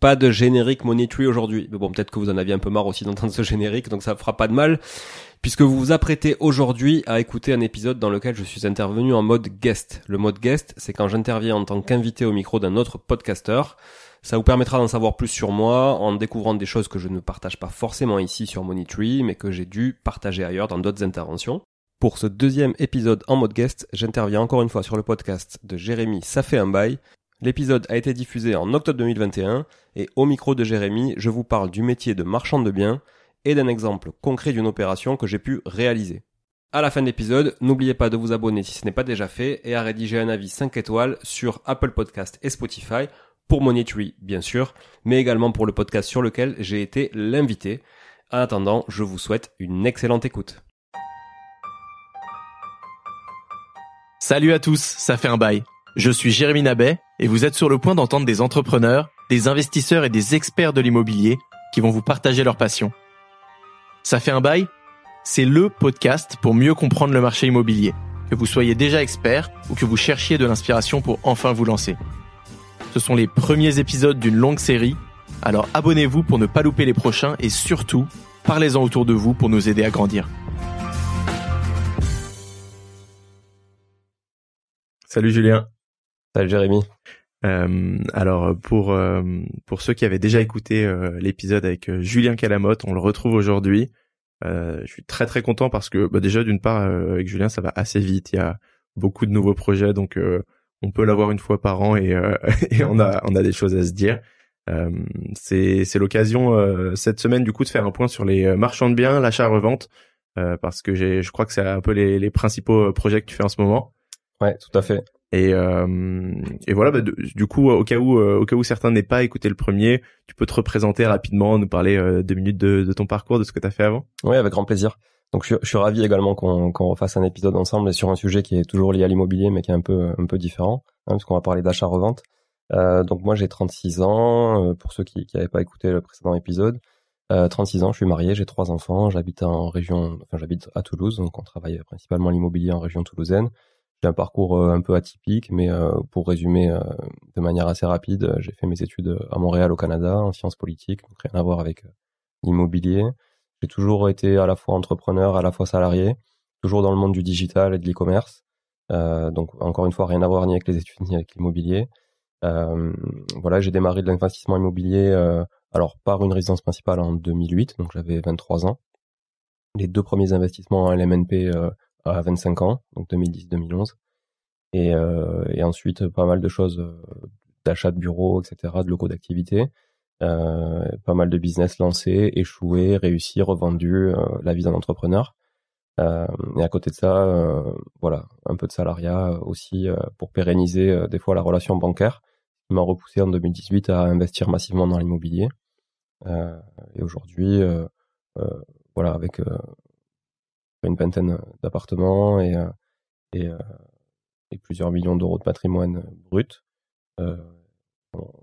pas de générique Money aujourd'hui. Mais bon, peut-être que vous en aviez un peu marre aussi d'entendre ce générique, donc ça fera pas de mal, puisque vous vous apprêtez aujourd'hui à écouter un épisode dans lequel je suis intervenu en mode guest. Le mode guest, c'est quand j'interviens en tant qu'invité au micro d'un autre podcasteur. Ça vous permettra d'en savoir plus sur moi en découvrant des choses que je ne partage pas forcément ici sur Money mais que j'ai dû partager ailleurs dans d'autres interventions. Pour ce deuxième épisode en mode guest, j'interviens encore une fois sur le podcast de Jérémy Ça fait un bail, L'épisode a été diffusé en octobre 2021 et au micro de Jérémy, je vous parle du métier de marchand de biens et d'un exemple concret d'une opération que j'ai pu réaliser. À la fin de l'épisode, n'oubliez pas de vous abonner si ce n'est pas déjà fait et à rédiger un avis 5 étoiles sur Apple Podcast et Spotify pour Monetary bien sûr, mais également pour le podcast sur lequel j'ai été l'invité. En attendant, je vous souhaite une excellente écoute. Salut à tous, ça fait un bail. Je suis Jérémy Nabet et vous êtes sur le point d'entendre des entrepreneurs, des investisseurs et des experts de l'immobilier qui vont vous partager leur passion. Ça fait un bail? C'est le podcast pour mieux comprendre le marché immobilier, que vous soyez déjà expert ou que vous cherchiez de l'inspiration pour enfin vous lancer. Ce sont les premiers épisodes d'une longue série, alors abonnez-vous pour ne pas louper les prochains et surtout, parlez-en autour de vous pour nous aider à grandir. Salut Julien. Salut Jérémy. Euh, alors pour euh, pour ceux qui avaient déjà écouté euh, l'épisode avec Julien Calamotte, on le retrouve aujourd'hui. je suis très très content parce que bah, déjà d'une part avec Julien ça va assez vite, il y a beaucoup de nouveaux projets donc on peut l'avoir une fois par an et, et on a on a des choses à se dire. c'est c'est l'occasion cette semaine du coup de faire un point sur les marchands de biens, l'achat revente parce que j'ai je crois que c'est un peu les les principaux projets que tu fais en ce moment. Ouais, tout à fait. Et, euh, et voilà, bah, du coup, au cas où, euh, au cas où certains n'aient pas écouté le premier, tu peux te représenter rapidement, nous parler euh, deux minutes de, de, ton parcours, de ce que tu as fait avant. Oui, avec grand plaisir. Donc, je, je suis ravi également qu'on qu'on refasse un épisode ensemble sur un sujet qui est toujours lié à l'immobilier, mais qui est un peu un peu différent, hein, puisqu'on va parler d'achat-revente. Euh, donc moi, j'ai 36 ans. pour ceux qui n'avaient pas écouté le précédent épisode, 36 ans, je suis marié, j'ai trois enfants, j'habite en région, enfin j'habite à Toulouse, donc on travaille principalement l'immobilier en région toulousaine. J'ai un parcours un peu atypique, mais pour résumer de manière assez rapide, j'ai fait mes études à Montréal au Canada en sciences politiques, donc rien à voir avec l'immobilier. J'ai toujours été à la fois entrepreneur, à la fois salarié, toujours dans le monde du digital et de l'e-commerce. Euh, donc encore une fois, rien à voir ni avec les études ni avec l'immobilier. Euh, voilà, j'ai démarré de l'investissement immobilier euh, alors par une résidence principale en 2008, donc j'avais 23 ans. Les deux premiers investissements en LMNP à 25 ans, donc 2010-2011. Et, et, ensuite pas mal de choses d'achat de bureaux, etc., de locaux d'activité. Euh, pas mal de business lancés, échoués, réussis, revendus, la vie d'un entrepreneur. Euh, et à côté de ça, euh, voilà, un peu de salariat aussi euh, pour pérenniser des fois la relation bancaire, qui m'a repoussé en 2018 à investir massivement dans l'immobilier. et aujourd'hui, voilà, avec une vingtaine d'appartements et, et, et, plusieurs millions d'euros de patrimoine brut. Euh,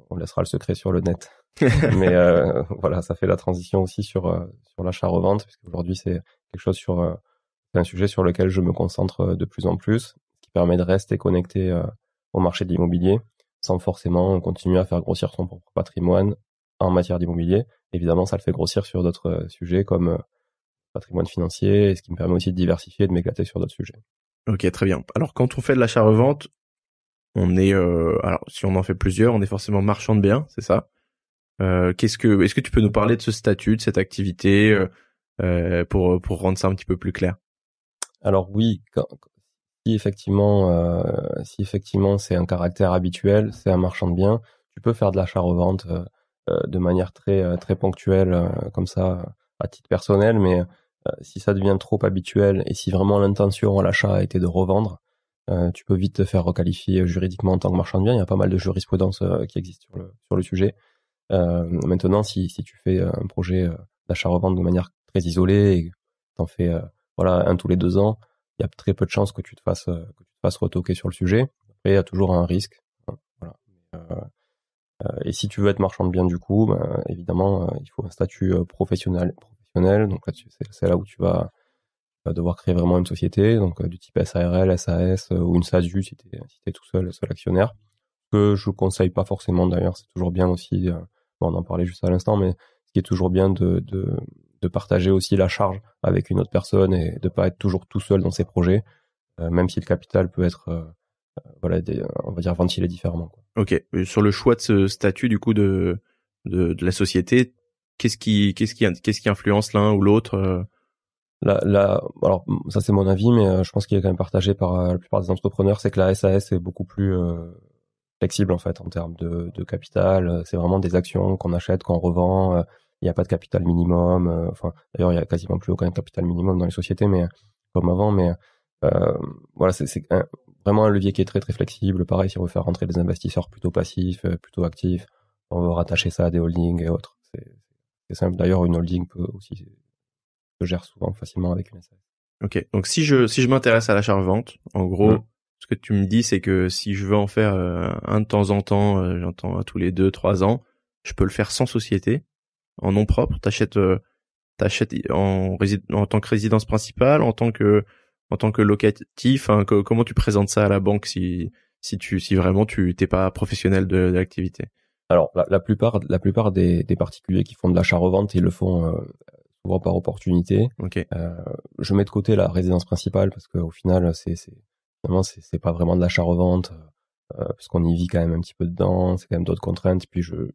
on, laissera le secret sur le net. Mais euh, voilà, ça fait la transition aussi sur, sur l'achat-revente, parce qu'aujourd'hui, c'est quelque chose sur c'est un sujet sur lequel je me concentre euh, de plus en plus, qui permet de rester connecté euh, au marché de l'immobilier sans forcément continuer à faire grossir son propre patrimoine en matière d'immobilier. Évidemment, ça le fait grossir sur d'autres euh, sujets comme patrimoine financier, ce qui me permet aussi de diversifier et de m'éclater sur d'autres sujets. Ok, très bien. Alors quand on fait de l'achat-revente, on est, alors si on en fait plusieurs, on est forcément marchand de biens, c'est ça? Qu'est-ce que, est-ce que tu peux nous parler de ce statut, de cette activité, pour pour rendre ça un petit peu plus clair? Alors oui, si effectivement, euh, si effectivement c'est un caractère habituel, c'est un marchand de biens, tu peux faire de l'achat-revente euh, euh, de manière très très ponctuelle, comme ça, à titre personnel. Mais si ça devient trop habituel et si vraiment l'intention à l'achat était de revendre, tu peux vite te faire requalifier juridiquement en tant que marchand de biens. Il y a pas mal de jurisprudence qui existe sur le sujet. maintenant, si tu fais un projet d'achat-revente de manière très isolée et t'en fais voilà, un tous les deux ans, il y a très peu de chances que tu te fasses, euh, que tu te fasses retoquer sur le sujet. Après, il y a toujours un risque. Euh, euh, et si tu veux être marchand de biens du coup, ben, évidemment, il faut un statut professionnel. Donc là, c'est là où tu vas, devoir créer vraiment une société, donc du type SARL, SAS ou une SASU si tu es, tout seul, seul actionnaire. Que je conseille pas forcément d'ailleurs, c'est toujours bien aussi. bon, on en parlait juste à l'instant, mais ce qui est toujours bien de, de, de partager aussi la charge avec une autre personne et de pas être toujours tout seul dans ses projets, euh, même si le capital peut être, euh, euh, voilà, on va dire ventilé différemment. Ok. sur le choix de ce statut du coup de de, la société, qu'est-ce qui qu'est-ce qui qu'est-ce qui influence l'un ou l'autre Là, là, alors ça c'est mon avis, mais je pense qu'il est quand même partagé par la plupart des entrepreneurs, c'est que la SAS est beaucoup plus flexible en fait en termes de, de capital. C'est vraiment des actions qu'on achète, qu'on revend il n'y a pas de capital minimum. Euh, enfin, d'ailleurs, il y a quasiment plus aucun capital minimum dans les sociétés, mais comme avant. Mais euh, voilà, c'est vraiment un levier qui est très très flexible. Pareil, si on veut faire rentrer des investisseurs plutôt passifs, euh, plutôt actifs, on veut rattacher ça à des holdings et autres. Simple. D'ailleurs, une holding peut aussi se gère souvent facilement avec une SAS. Ok. Donc si je si je m'intéresse à l'achat-revente, en gros, mmh. ce que tu me dis, c'est que si je veux en faire un de temps en temps, j'entends tous les deux trois ans, je peux le faire sans société en nom propre T'achètes euh, t'achètes en, en tant que résidence principale, en tant que en tant que locatif. Hein, comment tu présentes ça à la banque si si tu si vraiment tu t'es pas professionnel de, l'activité? Alors la, la, plupart la plupart des, des particuliers qui font de l'achat-revente ils le font euh, souvent par opportunité. Okay. Euh, je mets de côté la résidence principale parce qu'au final c'est c'est pas vraiment de l'achat-revente euh, parce qu'on y vit quand même un petit peu dedans. C'est quand même d'autres contraintes. Puis je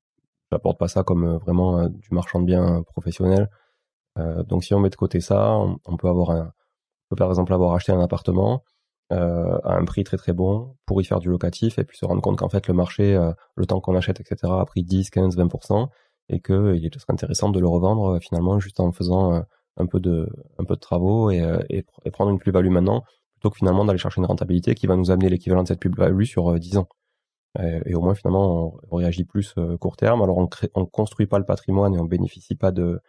j'apporte pas ça comme euh, vraiment euh, du marchand de biens euh, professionnel. donc si on met de côté ça, on, peut avoir un, peut par exemple avoir acheté un appartement à un prix très très bon pour y faire du locatif et puis se rendre compte qu'en fait le marché, le temps qu'on achète, etc., a pris 10, 15, 20% et qu'il est intéressant de le revendre finalement juste en faisant un peu de un peu de travaux et, et, prendre une plus-value maintenant plutôt que finalement d'aller chercher une rentabilité qui va nous amener l'équivalent de cette plus-value sur 10 ans. Euh, et au moins finalement on, réagit plus euh, court terme. Alors on on construit pas le patrimoine et on bénéficie pas de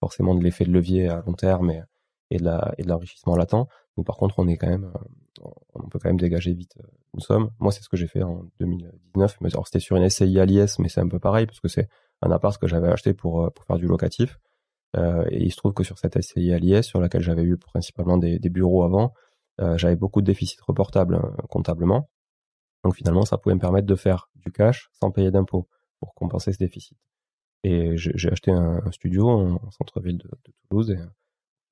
forcément de l'effet de levier à long terme et, et de l'enrichissement latent. Mais par contre euh, on peut quand même dégager vite une somme. Moi c'est ce que j'ai fait en 2019. Mais alors c'était sur une SCI à l'IS, mais c'est un peu pareil parce que c'est un appart que j'avais acheté pour pour faire du locatif. Euh, et il se trouve que sur cette SCI à l'IS, sur laquelle j'avais eu principalement des, bureaux avant, j'avais beaucoup de déficits reportables comptablement. Donc finalement, ça pouvait me permettre de faire du cash sans payer d'impôts pour compenser ce déficit. Et j'ai acheté un, studio en, centre-ville de, Toulouse.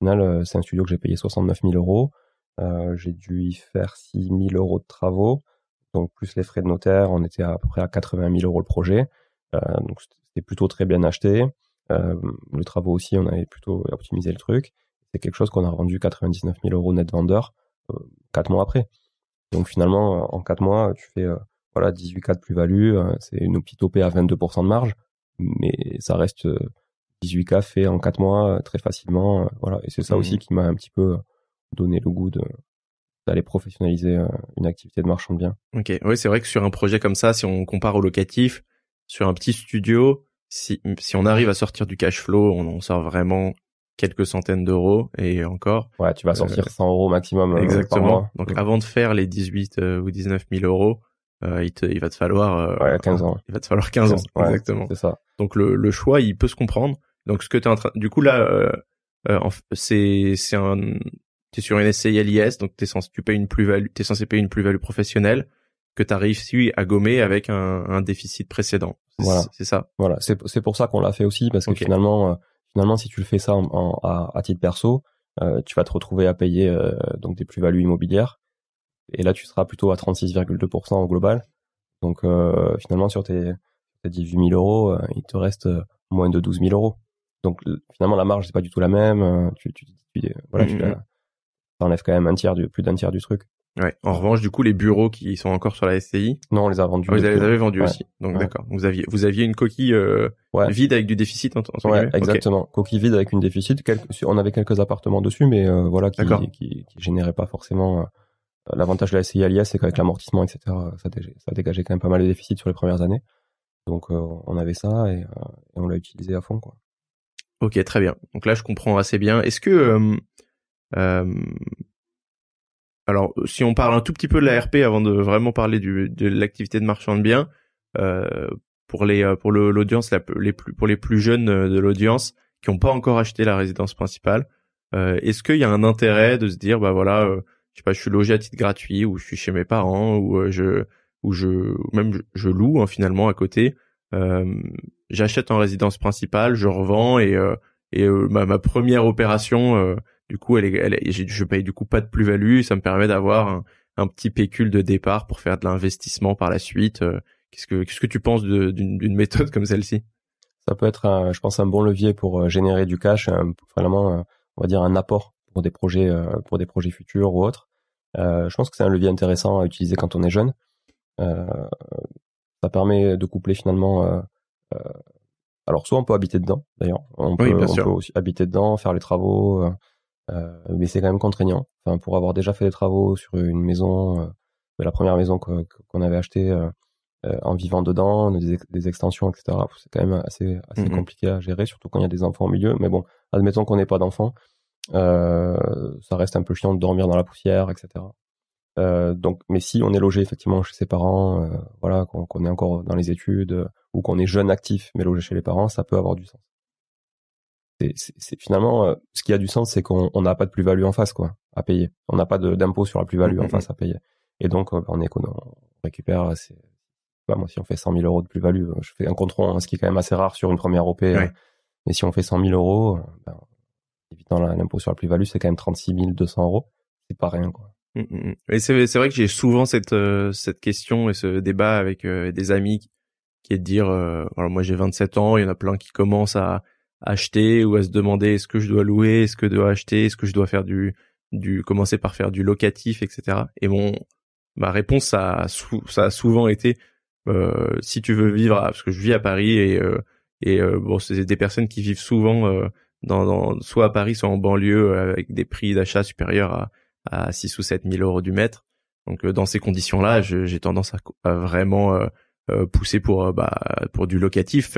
Euh, c'est un studio que j'ai payé 69 000 euros. Euh, j'ai dû y faire 6 000 euros de travaux. Donc, plus les frais de notaire, on était à, peu près à 80 000 euros le projet. Euh, donc, c'était plutôt très bien acheté. le travaux aussi, on avait plutôt optimisé le truc. C'est quelque chose qu'on a rendu 99 000 euros net vendeur 4 mois après. Donc finalement, en 4 mois, tu fais euh, voilà 18 cas de plus-value, c'est une petite OP à 22% de marge, mais ça reste 18K fait en 4 mois euh, très facilement. Euh, voilà. Et c'est ça mmh. aussi qui m'a un petit peu euh, donné le goût d'aller professionnaliser une activité de marchand de biens. Ok, oui, c'est vrai que sur un projet comme ça, si on compare au locatif, sur un petit studio, si, on arrive à sortir du cash flow, on sort vraiment quelques centaines d'euros et encore. Ouais, tu vas sortir 100 euros maximum. Exactement. Donc mmh. avant de faire les 18 ou 19 000 euros, il, te, il va te falloir ouais, 15 ans. Il va te falloir 15, ans. exactement. C'est ça. Donc le, le choix, il peut se comprendre. Donc ce que tu es en train, du coup là, c'est c'est un, t'es sur une SCI LIS, donc t'es censé tu payes une plus-value, t'es censé payer une plus-value professionnelle que tu as réussi à gommer avec un, un déficit précédent. Voilà. C'est ça? Voilà. C'est, c'est pour ça qu'on l'a fait aussi parce que finalement, euh, finalement, si tu le fais ça en, à, à, titre perso, euh, tu vas te retrouver à payer euh, donc des plus-values immobilières. Et là, tu seras plutôt à 36,2% au global. Donc euh, finalement, sur tes, tes 18 000 euros, il te reste moins de 12 000 euros. Donc finalement, la marge c'est pas du tout la même. Tu, tu, tu voilà, tu mmh, mmh. enlèves quand même un tiers du plus d'un tiers du truc. Ouais. En revanche, du coup, les bureaux qui sont encore sur la SCI. Non, on les a vendus. Ah, vous les avez vendus aussi. Donc d'accord. Vous aviez vous aviez une coquille euh, vide avec du déficit en, en Ouais, exactement. Coquille vide avec une déficit. On avait quelques appartements dessus, mais euh, voilà qui, qui, qui généraient pas forcément. Euh, l'avantage de la SCI à c'est qu'avec l'amortissement, etc., ça, ça dégageait quand même pas mal de déficits sur les premières années. Donc on avait ça et, et on l'a utilisé à fond, quoi. Ok, très bien. Donc là, je comprends assez bien. Est-ce que alors, si on parle un tout petit peu de la RP avant de vraiment parler de l'activité de marchand de biens, euh, pour les euh, pour l'audience les plus pour les plus jeunes euh, de l'audience qui n'ont pas encore acheté la résidence principale, euh, est-ce qu'il y a un intérêt de se dire bah voilà, euh, je sais pas, je suis logé à titre gratuit ou je suis chez mes parents ou je ou je même je, loue hein, finalement à côté, j'achète en résidence principale, je revends et et ma, ma, première opération du coup, elle, elle je paye du coup pas de plus-value. Ça me permet d'avoir un, petit pécule de départ pour faire de l'investissement par la suite. Euh, qu'est-ce que qu'est-ce que tu penses d'une méthode comme celle-ci? Ça peut être, je pense, un bon levier pour euh, générer du cash, vraiment, euh, on va dire un apport pour des projets pour des projets futurs ou autres. je pense que c'est un levier intéressant à utiliser quand on est jeune. ça permet de coupler finalement. alors soit on peut habiter dedans, d'ailleurs, on, peut, on peut aussi habiter dedans, faire les travaux. Euh, mais c'est quand même contraignant. Enfin, pour avoir déjà fait des travaux sur une maison, euh, la première maison qu'on avait achetée euh, en vivant dedans, des, des extensions, etc. C'est quand même assez, assez mmh compliqué à gérer, surtout quand il y a des enfants au milieu. Mais bon, admettons qu'on n'ait pas d'enfants, euh, ça reste un peu chiant de dormir dans la poussière, etc. Euh, donc, mais si on est logé effectivement chez ses parents, euh, voilà, qu'on est encore dans les études ou qu'on est jeune actif mais logé chez les parents, ça peut avoir du sens c'est finalement euh, ce qui a du sens, c'est qu'on n'a pas de plus-value en face quoi à payer. On n'a pas d'impôt sur la plus-value en mm, mm, face mm. à payer. Et donc euh, on, on récupère, bah, moi si on fait 100 000 euros de plus-value, je fais un contrôle, hein, ce qui est quand même assez rare sur une première OP. Hein. Mais si on fait 100 000 euros, ben, évitant l'impôt sur la plus-value, c'est quand même 36 200 euros. C'est pas rien quoi. Et c'est vrai que j'ai souvent cette euh, question et ce débat avec des amis qui est de dire, alors moi j'ai 27 ans, il y en a plein qui commencent à acheter ou à se demander est-ce que je dois louer, est-ce que je dois acheter, est-ce que je dois faire du du commencer par faire du locatif, etc. Et mon ma réponse ça a, ça a souvent été euh, si tu veux vivre parce que je vis à Paris et euh, et euh, bon c'est des personnes qui vivent souvent euh, soit à Paris soit en banlieue avec des prix d'achat supérieurs à à 6 ou 7 000 euros du mètre. Donc dans ces conditions là, j'ai tendance à, vraiment euh, pousser pour euh, bah pour du locatif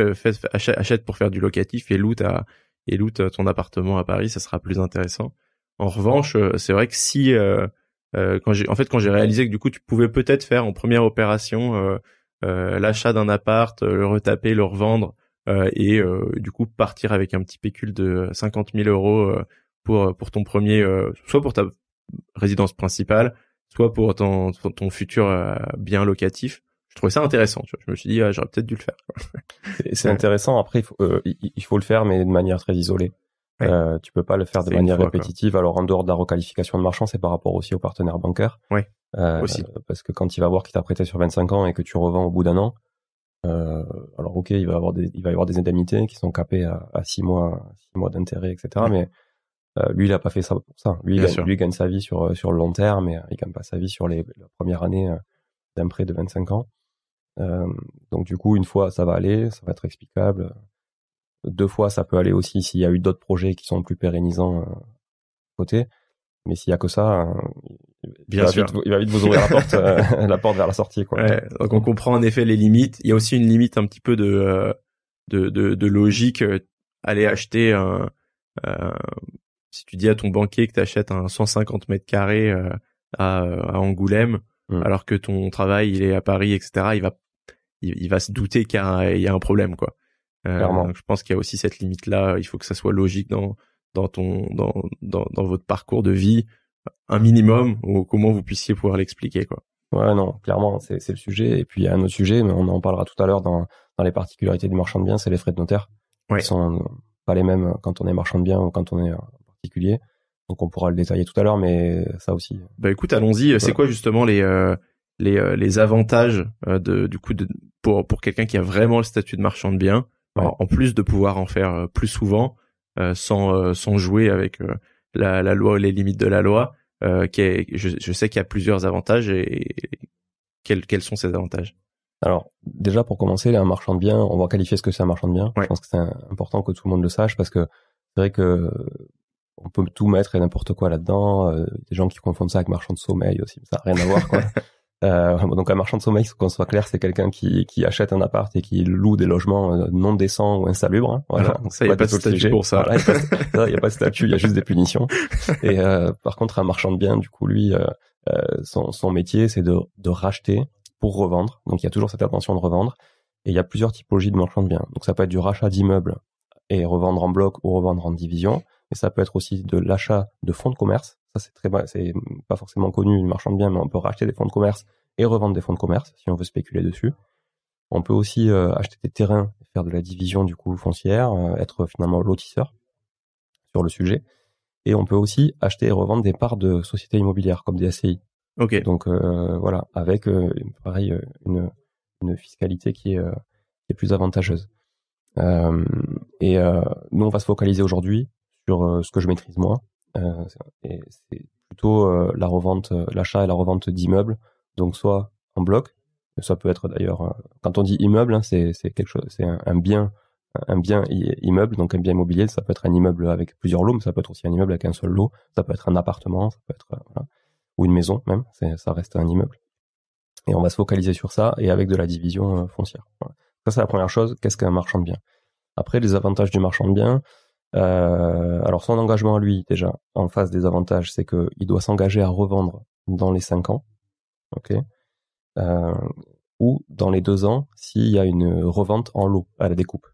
achète pour faire du locatif et loot à et loot ton appartement à Paris ça sera plus intéressant en revanche euh, c'est vrai que si quand j'ai en fait quand j'ai réalisé que du coup tu pouvais peut-être faire en première opération l'achat d'un appart le retaper le revendre et du coup partir avec un petit pécule de 50 000 euros pour pour ton premier soit pour ta résidence principale, soit pour ton, ton futur bien locatif. Je trouvais ça intéressant. Tu vois. Je me suis dit, ah, j'aurais peut-être dû le faire. C'est intéressant. Après, il faut, il faut, le faire, mais de manière très isolée. Euh, tu peux pas le faire de manière répétitive. Alors en dehors de la requalification de marchand, c'est par rapport aussi aux partenaires bancaires. Oui. Euh, aussi. Parce que quand il va voir qu'il t'a prêté sur 25 ans et que tu revends au bout d'un an, euh, alors ok, il va avoir des, il va y avoir des indemnités qui sont capées à, à 6 mois, 6 mois d'intérêt, etc. Mais euh, lui, il a pas fait ça pour ça. Lui, il gagne, lui gagne sa vie sur sur le long terme, mais il gagne pas sa vie sur les la première année euh, d'un prêt de 25 ans. Euh, donc du coup, une fois, ça va aller, ça va être explicable. Deux fois, ça peut aller aussi s'il y a eu d'autres projets qui sont plus pérennisants euh, côté. Mais s'il y a que ça, euh, il, va Vite, il va vite vous ouvrir la porte, euh, la porte vers la sortie. Quoi. donc on comprend en effet les limites. Il y a aussi une limite un petit peu de de, de, de logique. Aller acheter un, si tu dis à ton banquier que tu achètes un 150 mètres carrés à, à Angoulême, hmm. alors que ton travail il est à Paris, etc. Il va il, va se douter qu'il y, y, a un problème quoi. Euh, je pense qu'il y a aussi cette limite-là. Il faut que ça soit logique dans dans ton dans dans, dans votre parcours de vie, un minimum ou comment vous puissiez pouvoir l'expliquer quoi. Ouais, non, clairement, c'est le sujet. Et puis il y a un autre sujet, mais on en parlera tout à l'heure dans dans les particularités du marchand de biens, c'est les frais de notaire. Ouais. Qui sont pas les mêmes quand on est marchand de biens ou quand on est particulier. Donc on pourra le détailler tout à l'heure, mais ça aussi. Bah écoute, allons-y. C'est quoi justement les euh, les euh, les avantages de du coup de pour pour quelqu'un qui a vraiment le statut de marchand de biens en plus de pouvoir en faire euh, plus souvent euh, sans euh, sans jouer avec la, la loi ou les limites de la loi. qui est, je, je sais qu'il y a plusieurs avantages et, quels quels sont ces avantages? Alors, déjà pour commencer, un marchand de biens, on va qualifier ce que c'est un marchand de biens. Je pense que c'est important que tout le monde le sache parce que c'est vrai que on peut tout mettre et n'importe quoi là-dedans. des gens qui confondent ça avec marchand de sommeil aussi, ça n'a rien à voir quoi. Euh, donc un marchand de sommeil, qu'on soit clair, c'est quelqu'un qui, qui achète un appart et qui loue des logements euh, non décents ou insalubres. Hein, voilà. donc ça, il n'y a pas de statut pour ça. Il n'y a, pas de statut, il y a juste des punitions. Et euh, par contre, un marchand de biens, du coup, lui, euh, euh, son, son métier, c'est de, de racheter pour revendre. Donc il y a toujours cette intention de revendre. Et il y a plusieurs typologies de marchands de biens. Donc ça peut être du rachat d'immeubles et revendre en bloc ou revendre en division. Et ça peut être aussi de l'achat de fonds de commerce c'est très, c'est pas forcément connu une marchand de biens, mais on peut racheter des fonds de commerce et revendre des fonds de commerce si on veut spéculer dessus. On peut aussi euh, acheter des terrains, faire de la division du coup foncière, euh, être finalement lotisseur sur le sujet. Et on peut aussi acheter et revendre des parts de sociétés immobilières comme des SCI. Ok. Donc euh, voilà, avec pareil une, une fiscalité qui est, qui est plus avantageuse. et nous, on va se focaliser aujourd'hui sur ce que je maîtrise moi, euh, c'est plutôt euh, la revente, euh, l'achat et la revente d'immeubles. Donc soit en bloc, ça peut être d'ailleurs quand on dit immeuble, hein, c'est quelque chose, c'est un, bien un bien immeuble, donc un bien immobilier, ça peut être un immeuble avec plusieurs lots, mais ça peut être aussi un immeuble avec un seul lot, ça peut être un appartement, ça peut être ou une maison même, ça reste un immeuble. Et on va se focaliser sur ça et avec de la division foncière. Ça c'est la première chose. Qu'est-ce qu'un marchand de biens? Après les avantages du marchand de biens, euh, alors son engagement à lui, déjà, en face des avantages, c'est qu'il doit s'engager à revendre dans les 5 ans, ok, euh, ou dans les 2 ans s'il y a une revente en lot à la découpe.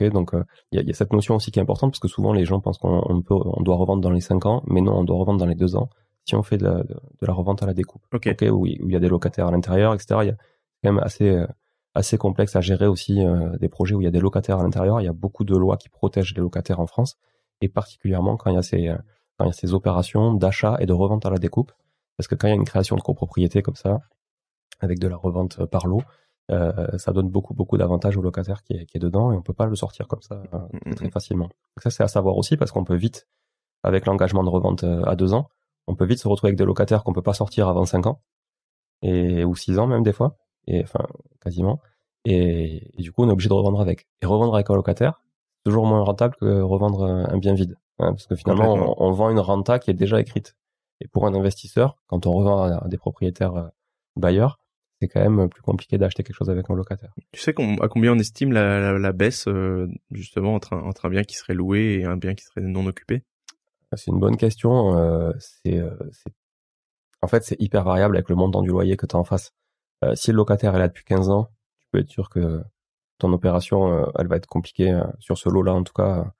Okay, donc euh, il y, a, cette notion aussi qui est importante parce que souvent les gens pensent qu'on peut, on doit revendre dans les 5 ans, mais non, on doit revendre dans les 2 ans si on fait de la, de, la revente à la découpe. Ok. où, il y a des locataires à l'intérieur, etc. Il y a quand même assez euh, assez complexe à gérer aussi euh, des projets où il y a des locataires à l'intérieur. Il y a beaucoup de lois qui protègent les locataires en France, et particulièrement quand il y a ces, euh, quand il y a ces opérations d'achat et de revente à la découpe. Parce que quand il y a une création de copropriété comme ça, avec de la revente par lot, euh, ça donne beaucoup beaucoup d'avantages au locataire qui est, qui est dedans et on peut pas le sortir comme ça euh, mm, mm, très mm. facilement. Donc ça c'est à savoir aussi parce qu'on peut vite, avec l'engagement de revente à deux ans, on peut vite se retrouver avec des locataires qu'on peut pas sortir avant cinq ans et ou six ans même des fois et enfin quasiment. Et, du coup, on est obligé de revendre avec. Et revendre avec un locataire, c'est toujours moins rentable que revendre un bien vide, hein, parce que finalement, on, vend une renta qui est déjà écrite. Et pour un investisseur, quand on revend à, des propriétaires euh, bailleurs, c'est quand même plus compliqué d'acheter quelque chose avec un locataire. Tu sais à combien on estime la, la, baisse euh, justement entre un, entre un bien qui serait loué et un bien qui serait non occupé? C'est une bonne question. Euh, c'est, en fait, c'est hyper variable avec le montant du loyer que tu as en face. Euh, si le locataire est là depuis 15 ans, tu peux être sûr que ton opération, euh, elle va être compliquée euh, sur ce lot-là en tout cas.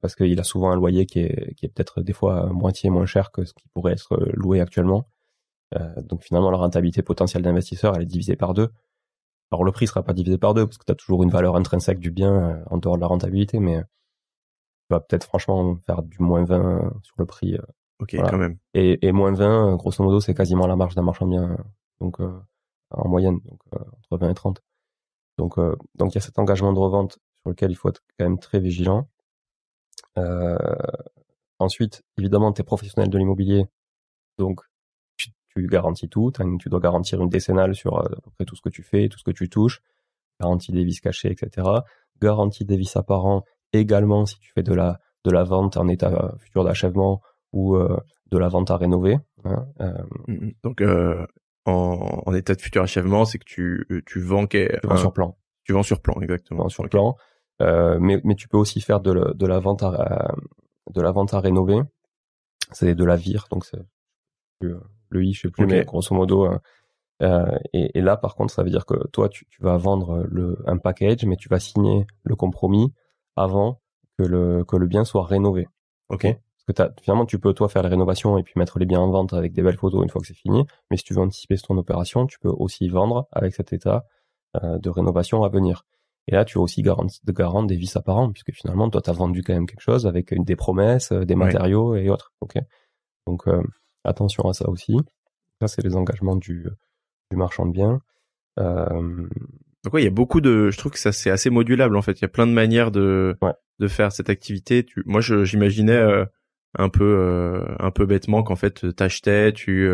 parce qu'il a souvent un loyer qui est, qui est peut-être des fois moitié moins cher que ce qui pourrait être loué actuellement. donc finalement, la rentabilité potentielle d'investisseur, elle est divisée par deux. Alors le prix sera pas divisé par deux parce que tu as toujours une valeur intrinsèque du bien en dehors de la rentabilité, mais tu vas peut-être franchement faire du moins 20 sur le prix. ok, quand même. Et, et moins 20, grosso modo, c'est quasiment la marge d'un marchand bien, donc en moyenne, donc entre 20 et 30. Donc, donc il y a cet engagement de revente sur lequel il faut être quand même très vigilant. Euh, ensuite, évidemment, tu es professionnel de l'immobilier, donc tu, garantis tout. Tu dois garantir une décennale sur euh, à peu près tout ce que tu fais, tout ce que tu touches, garantie des vices cachés, etc. Garantie des vices apparents également si tu fais de la de la vente en état futur d'achèvement ou euh, de la vente à rénover. Hein, mmh, mmh. donc en, en, état de futur achèvement, c'est que tu tu vends, tu vends sur plan. Tu vends sur plan, exactement. sur plan. Euh, mais, mais tu peux aussi faire de, le, de la vente à de la vente à rénover. C'est de la vire, donc c'est le i, je sais plus, mais grosso modo. Euh, euh, et, et, là, par contre, ça veut dire que toi, tu, tu vas vendre le, un package, mais tu vas signer le compromis avant que le que le bien soit rénové. Ok? Que finalement, tu peux toi faire les rénovations et puis mettre les biens en vente avec des belles photos une fois que c'est fini. Mais si tu veux anticiper ton opération, tu peux aussi vendre avec cet état euh, de rénovation à venir. Et là, tu as aussi garanti, de garant des vices apparents, puisque finalement, toi, tu as vendu quand même quelque chose avec des promesses, euh, des matériaux et autres. Ok. Donc, euh, attention à ça aussi. Ça, c'est les engagements du, du marchand de biens. Euh... Donc, ouais, il y a beaucoup de. Je trouve que ça, c'est assez modulable, en fait. Il y a plein de manières de, de faire cette activité. Tu... Moi, j'imaginais euh, un peu, un peu bêtement qu'en fait, t'achetais, tu,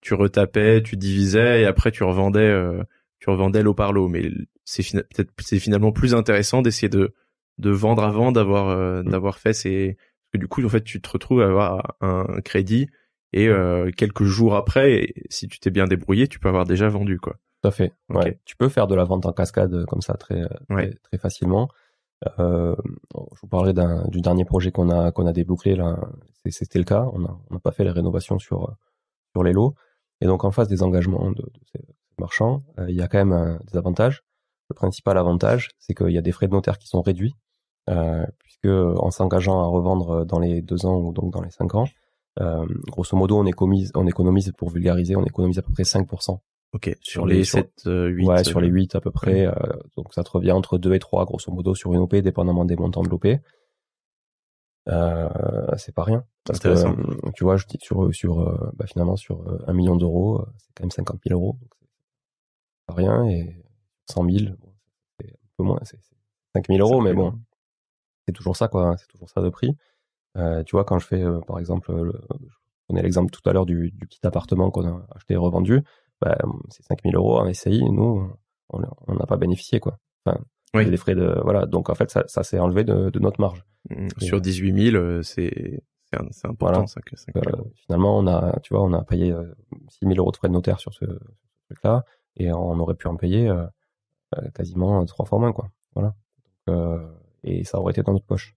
tu retapais, tu divisais et après, tu revendais tu revendais l'eau par l'eau. Mais c'est peut-être c'est finalement plus intéressant d'essayer de de vendre avant d'avoir euh, mm. d'avoir fait ces parce que du coup en fait tu te retrouves à avoir un crédit et euh, quelques jours après si tu t'es bien débrouillé tu peux avoir déjà vendu quoi tout à fait ouais. tu peux faire de la vente en cascade euh, comme ça très très, très, facilement euh, je vous parlerai du dernier projet qu'on a débouclé là. C'était le cas. On n'a pas fait les rénovations sur les lots. Et donc en face des engagements de, de ces marchands il y a quand même des avantages. Le principal avantage, c'est qu'il y a des frais de notaire qui sont réduits, euh, puisque en s'engageant à revendre dans les deux ans ou donc dans les cinq ans, euh, grosso modo, on économise, on économise, pour vulgariser, on économise à peu près 5%. Ok, sur, les, 7, 8 euh, Ouais, sur les 8 à peu près. donc ça te revient entre 2 et 3, grosso modo, sur une OP, dépendamment des montants de l'OP. c'est pas rien. Parce que, tu vois, je dis sur, sur bah, finalement, sur un million d'euros, c'est quand même 50 000 euros. Donc c'est pas rien. Et 100 000, c'est un peu moins, c'est 5 000 euros, mais bon, c'est toujours ça, quoi, c'est toujours ça de prix. Euh, tu vois, quand je fais, euh, par exemple, le, je prenais l'exemple tout à l'heure du, du, petit appartement qu'on a acheté et revendu, bah, c'est 5 000 euros en SCI, nous, on n'a pas bénéficié, quoi. Enfin, oui. des frais de, voilà, donc en fait, ça, ça s'est enlevé de, de, notre marge. Mmh, sur 18 000, euh, c'est c'est important ça que 5 000 euh, finalement on a tu vois on a payé 6 000 euros de frais de notaire sur ce, ce truc là et on aurait pu en payer euh, quasiment trois fois moins quoi. Voilà. Euh, et ça aurait été dans notre poche.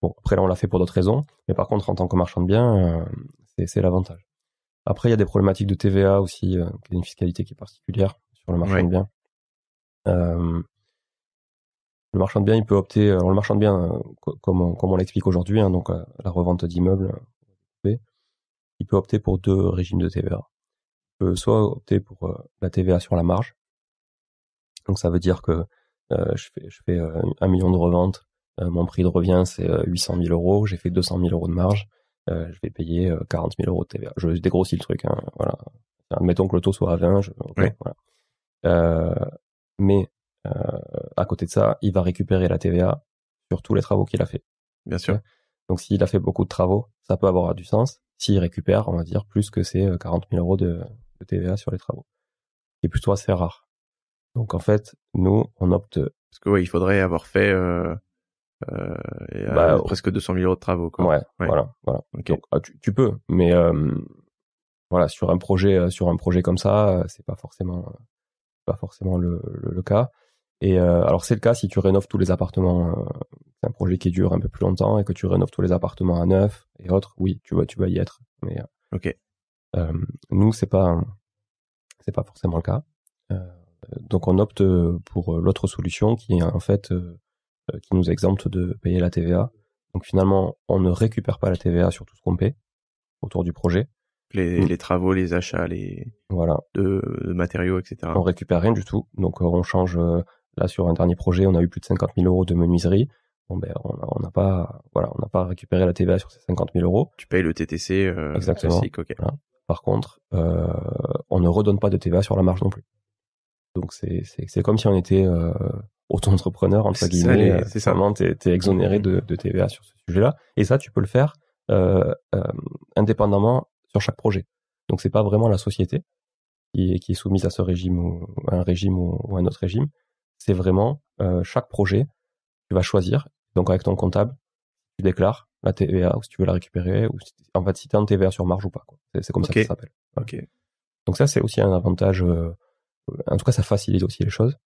Bon, après là on l'a fait pour d'autres raisons, mais par contre en tant que marchand de biens, euh, c'est l'avantage. Après il y a des problématiques de TVA aussi, euh, une fiscalité qui est particulière sur le marchand de biens. Euh, le marchand de biens, il peut opter. Alors le marchand de biens, comme on, l'explique aujourd'hui, hein, donc la revente d'immeubles, il peut opter pour deux régimes de TVA. Il peut soit opter pour la TVA sur la marge, donc ça veut dire que euh, je fais, je fais euh, un million de reventes, euh, mon prix de revient c'est 800 000 euros, j'ai fait 200 000 euros de marge, je vais payer 40 000 euros de TVA. Je dégrossis le truc, hein, voilà. Admettons que le taux soit à 20, je, voilà. mais à côté de ça, il va récupérer la TVA sur tous les travaux qu'il a fait. Bien sûr. Donc s'il a fait beaucoup de travaux, ça peut avoir du sens. S'il récupère, on va dire, plus que ces 40 000 euros de, de TVA sur les travaux. C'est plutôt assez rare. Donc en fait, nous, on opte. Parce que ouais, il faudrait avoir fait euh, euh, bah, presque 200 000 euros de travaux. Quoi. Ouais, voilà, voilà. Donc, ah, tu, tu, peux, mais euh, voilà, sur un projet, euh, sur un projet comme ça, c'est pas forcément, pas forcément le, le, cas. Et alors c'est le cas si tu rénoves tous les appartements. c'est un projet qui dure un peu plus longtemps et que tu rénoves tous les appartements à neuf et autres. Oui, tu vas, tu vas y être. Mais ok. nous, c'est pas, c'est pas forcément le cas donc on opte pour l'autre solution qui est en fait qui nous exempte de payer la TVA. Donc finalement, on ne récupère pas la TVA sur tout ce qu'on paie autour du projet. Les, mm. les travaux, les achats, les voilà de, matériaux, etc. On récupère rien du tout. Donc on change. là sur un dernier projet, on a eu plus de 50 000 euros de menuiserie. Bon ben on n'a pas voilà on n'a pas récupéré la TVA sur ces 50 000 euros. Tu payes le TTC euh, Exactement. Classique, ok. Par contre, euh, on ne redonne pas de TVA sur la marge non plus. Donc c'est c'est comme si on était euh, auto-entrepreneur entre guillemets. C'est ça. Vraiment, t'es es exonéré de, de, TVA sur ce sujet-là. Et ça, tu peux le faire euh, euh, indépendamment sur chaque projet. Donc c'est pas vraiment la société qui est, qui est soumise à ce régime ou à un régime ou, ou un autre régime. C'est vraiment euh, chaque projet. Tu vas choisir. Donc avec ton comptable, tu déclares la TVA ou si tu veux la récupérer ou si, en fait si t'es en TVA sur marge ou pas. C'est comme ça que ça s'appelle. Donc ça c'est aussi un avantage. Euh, en tout cas ça facilite aussi les choses.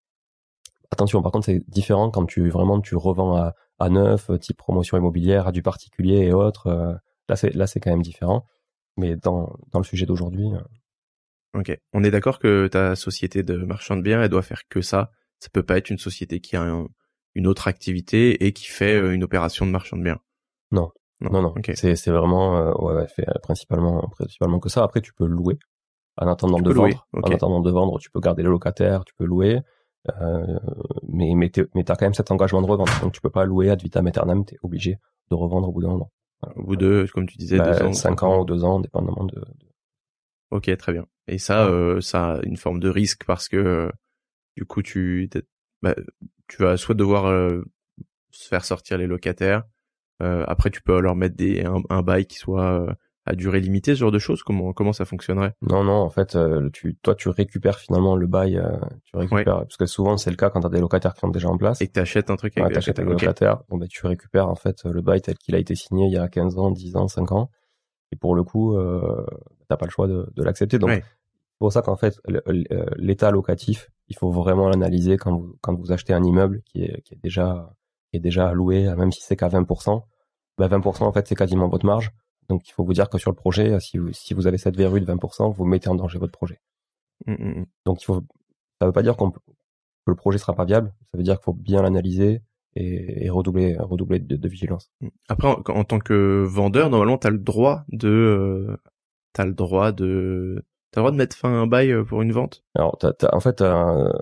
Attention, par contre, c'est différent quand tu vraiment tu revends à, à neuf, type promotion immobilière, à du particulier et autres. Euh, là, c'est là, c'est quand même différent. Mais dans dans le sujet d'aujourd'hui. Euh, ok. On est d'accord que ta société de marchand de biens, elle doit faire que ça. Ça peut pas être une société qui a une autre activité et qui fait euh, une opération de marchand de biens. Non. Non, non. C'est c'est vraiment ouais, ouais, fait principalement principalement que ça. Après, tu peux louer en attendant de vendre. En attendant de vendre, tu peux garder le locataire, tu peux louer. Euh, mais mais t'as quand même cet engagement de revente, donc tu peux pas louer ad vitam aeternam, t'es obligé de revendre au bout d'un moment. Au bout de, comme tu disais, bah, deux ans, cinq ans ou deux ans, dépendamment de. Ok, très bien. Et ça, euh, ça a une forme de risque parce que euh, du coup, tu bah, tu vas soit devoir euh, se faire sortir les locataires. après, tu peux leur mettre des un, un bail qui soit à durée limitée, ce genre de choses? Comment comment ça fonctionnerait? Non, non, en fait, euh, tu, toi, tu récupères finalement le bail, euh, tu récupères, parce que souvent c'est le cas quand t'as des locataires qui sont déjà en place. Et que t'achètes un truc avec ouais, t'achètes un locataire, bon ben tu récupères en fait le bail tel qu'il a été signé il y a 15 ans, 10 ans, 5 ans, et pour le coup, euh, t'as pas le choix de, de l'accepter. Donc, c'est pour ça qu'en fait, l'état locatif, il faut vraiment l'analyser quand vous quand vous achetez un immeuble qui est qui est déjà qui est déjà loué, même si c'est qu'à 20%. Ben 20% en fait c'est quasiment votre marge donc il faut vous dire que sur le projet, si vous, si vous avez cette verrue de 20%, vous mettez en danger votre projet. Mmh, mmh, mmh. Donc il faut, ça veut pas dire qu'on que le projet sera pas viable. Ça veut dire qu'il faut bien l'analyser et, et, redoubler, redoubler de, vigilance. Après, en, tant que vendeur, normalement, tu as le droit de, euh, t'as le droit de, t'as le droit de mettre fin à un bail euh, pour une vente? Alors, en fait, un,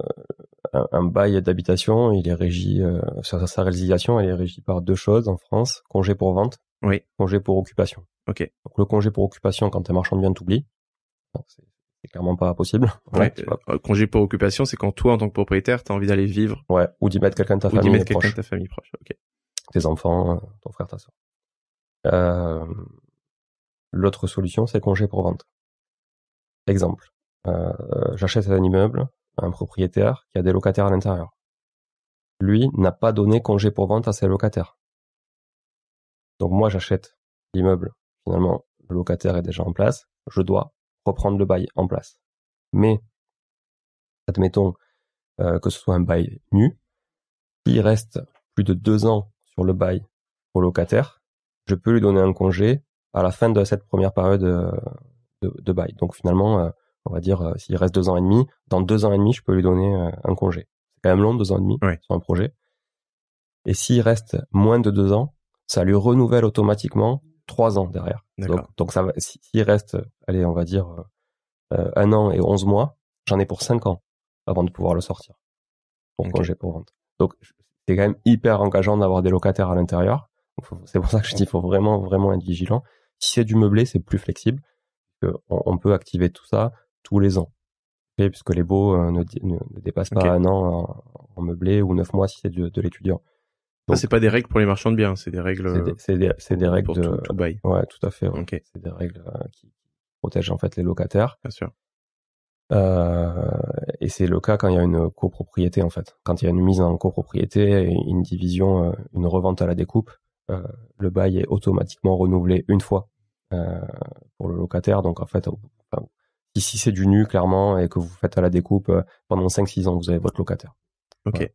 un, bail d'habitation, il est régi, euh, sa, sa résiliation, elle est régie par deux choses en France congé pour vente, oui, congé pour occupation. Ok. Donc le congé pour occupation, quand t'es marchand de biens, t'oublies. C'est clairement pas possible. Ouais, euh, congé pour occupation, c'est quand toi, en tant que propriétaire, t'as envie d'aller vivre. Ouais, ou d'y mettre quelqu'un de ta ou famille mettre quelqu'un de ta famille proche. Ok. Tes enfants, euh, ton frère, ta soeur. Euh, L'autre solution, c'est congé pour vente. Exemple. Euh, J'achète un immeuble à un propriétaire qui a des locataires à l'intérieur. Lui n'a pas donné congé pour vente à ses locataires. Donc moi, j'achète l'immeuble finalement, le locataire est déjà en place, je dois reprendre le bail en place. Mais, admettons euh, que ce soit un bail nu, s'il reste plus de deux ans sur le bail au locataire, je peux lui donner un congé à la fin de cette première période euh, de, bail. Donc finalement, euh, on va dire, s'il reste deux ans et demi, dans deux ans et demi, je peux lui donner un congé. C'est quand même long, deux ans et demi sur un projet. Et s'il reste moins de deux ans, ça lui renouvelle automatiquement trois ans derrière. Donc, donc ça va, s'il reste, allez, on va dire euh, un an et onze mois, j'en ai pour cinq ans avant de pouvoir le sortir pour congé pour vente. Donc c'est quand même hyper engageant d'avoir des locataires à l'intérieur. C'est pour ça que je dis, il faut vraiment vraiment être vigilant. Si c'est du meublé, c'est plus flexible. On, on, peut activer tout ça tous les ans, puisque les baux euh, ne, ne, dépassent pas un an en, meublé ou neuf mois si c'est de l'étudiant c'est pas des règles pour les marchands de biens, c'est des règles. C'est des, des, des, règles pour de. Tout, bail. Ouais, tout à fait. C'est des règles euh, qui protègent en fait les locataires. Bien sûr. Euh, et c'est le cas quand il y a une copropriété en fait. Quand il y a une mise en copropriété, une division, euh, une revente à la découpe, euh, le bail est automatiquement renouvelé une fois pour le locataire. Donc en fait, enfin, si c'est du nu clairement et que vous faites à la découpe pendant 5-6 ans, vous avez votre locataire. Ok.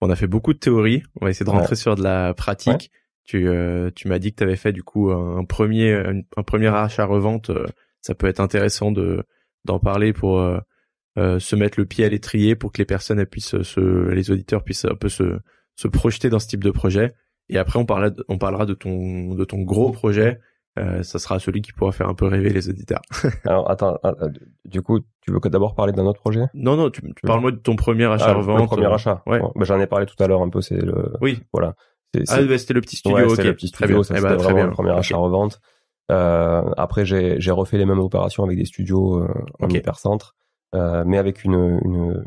On a fait beaucoup de théories. On va essayer de rentrer sur de la pratique. Tu, euh, tu m'as dit que tu avais fait du coup un premier, un, premier achat-revente. Euh, ça peut être intéressant de d'en parler pour euh, se mettre le pied à l'étrier pour que les personnes puissent se, les auditeurs puissent un peu se, se projeter dans ce type de projet. Et après, on, parlera de, on parlera de ton, de ton gros projet. Euh, ça sera celui qui pourra faire un peu rêver les auditeurs. Alors, attends, ah, ah, du coup, tu veux d'abord parler d'un autre projet? Non, non, tu, tu parles-moi de ton premier achat-revente. Ah, le premier achat. Ouais. Bon, ben, J'en ai parlé tout à l'heure un peu. C'est le. Oui. Voilà. Ah, bah, c'était le petit studio. Ouais, c'était le petit studio. Ça, eh ben, bien. le premier achat-revente. Euh, après, j'ai refait les mêmes opérations avec des studios euh, en hypercentre, euh, mais avec une, une,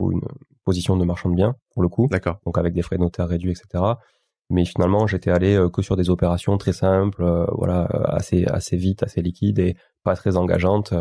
une, une, position de marchand de biens pour le coup. D'accord. Donc avec des frais notaires réduits, etc. Mais finalement, j'étais allé euh, que sur des opérations très simples, euh, voilà, assez assez vite, assez liquides et pas très engageantes.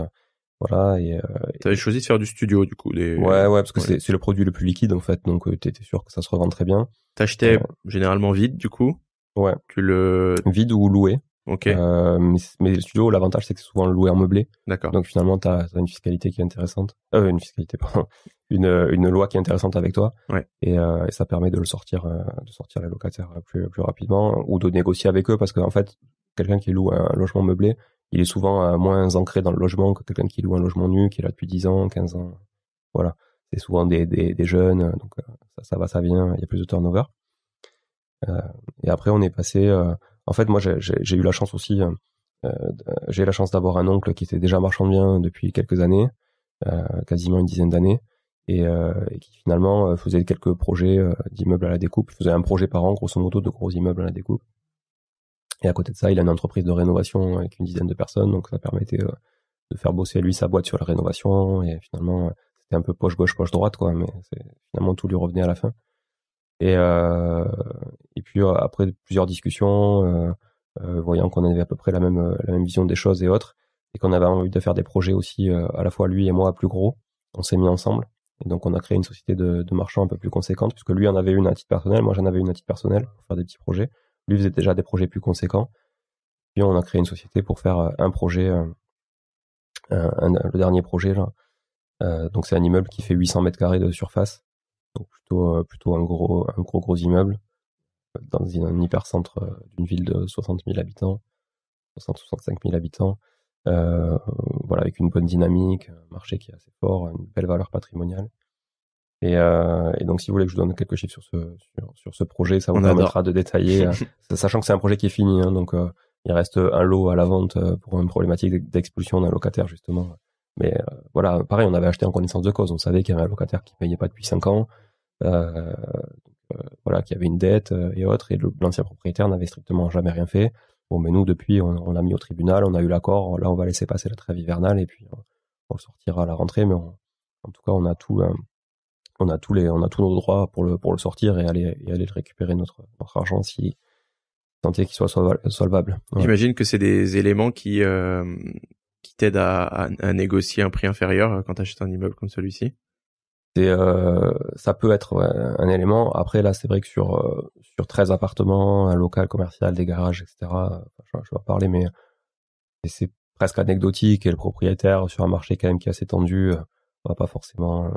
Voilà. Et, euh, T'avais choisi de faire du studio du coup. Des... Ouais, ouais, parce que c'est le produit le plus liquide en fait, donc t'étais sûr que ça se revend très bien. T'achetais généralement vide du coup? Ouais. Tu le vide ou loué. Euh, mais, mais, le studio, l'avantage, c'est que c'est souvent loué en meublé. D'accord. Donc finalement, tu as, une fiscalité qui est intéressante. Euh, une fiscalité, pardon. Une, une loi qui est intéressante avec toi. Ouais. Et, euh, et ça permet de le sortir, euh, de sortir les locataires plus, plus rapidement ou de négocier avec eux parce qu'en fait, quelqu'un qui loue un logement meublé, il est souvent euh, moins ancré dans le logement que quelqu'un qui loue un logement nu, qui est là depuis 10 ans, 15 ans. Voilà. C'est souvent des, des, des, jeunes, donc ça, ça va, ça vient, il y a plus de turnover. et après, on est passé en fait, moi, j'ai eu la chance aussi, euh, euh j'ai la chance d'avoir un oncle qui était déjà marchand de biens depuis quelques années, euh, quasiment une dizaine d'années, et, euh, qui finalement faisait quelques projets d'immeubles à la découpe. Faisait un projet par an, grosso modo, de gros immeubles à la découpe. Et à côté de ça, il a une entreprise de rénovation avec une dizaine de personnes, donc ça permettait de faire bosser lui sa boîte sur la rénovation. Et finalement, c'était un peu poche gauche, poche droite, quoi, mais finalement tout lui revenait à la fin. Et, euh, et puis euh, après plusieurs discussions, euh, voyant qu'on avait à peu près la même, la même vision des choses et autres, et qu'on avait envie de faire des projets aussi, à la fois lui et moi, plus gros, on s'est mis ensemble. Et donc on a créé une société de, de marchands un peu plus conséquente, puisque lui en avait une à titre personnel, moi j'en avais une à titre personnel pour faire des petits projets. Lui faisait déjà des projets plus conséquents. Puis on a créé une société pour faire un projet, un, le dernier projet là. Euh, donc c'est un immeuble qui fait 800 mètres carrés de surface, donc plutôt euh, plutôt un gros un gros gros immeuble dans un hypercentre euh, d'une ville de 60 000 habitants, 60 65 000 habitants, euh, voilà avec une bonne dynamique, un marché qui est assez fort, une belle valeur patrimoniale. Et, euh, et, donc, si vous voulez que je vous donne quelques chiffres sur ce sur, sur ce projet, ça vous permettra de détailler, sachant que c'est un projet qui est fini. Hein, donc, euh, il reste un lot à la vente pour une problématique d'expulsion d'un locataire justement. Mais voilà, pareil, on avait acheté en connaissance de cause. On savait qu'il y avait un locataire qui payait pas depuis 5 ans. Euh, voilà, qui avait une dette euh, et autres, et l'ancien propriétaire n'avait strictement jamais rien fait. Bon, mais nous, depuis, on, l'a mis au tribunal, on a eu l'accord, là, on va laisser passer la trêve hivernale, et puis on, le sortira à la rentrée, mais en tout cas, on a tout, euh, on a tous les, on a tous nos droits pour le, pour le sortir et aller, et aller récupérer notre, notre argent si, tant est qu'il soit solvable. J'imagine que c'est des éléments qui, euh, qui t'aident à, à, négocier un prix inférieur quand tu achètes un immeuble comme celui-ci euh, ça peut être un élément. Après là, c'est vrai que sur euh, sur 13 appartements, un local commercial, des garages, etc. je, vais parler, mais c'est presque anecdotique et le propriétaire sur un marché quand même qui est assez tendu, euh, on va pas forcément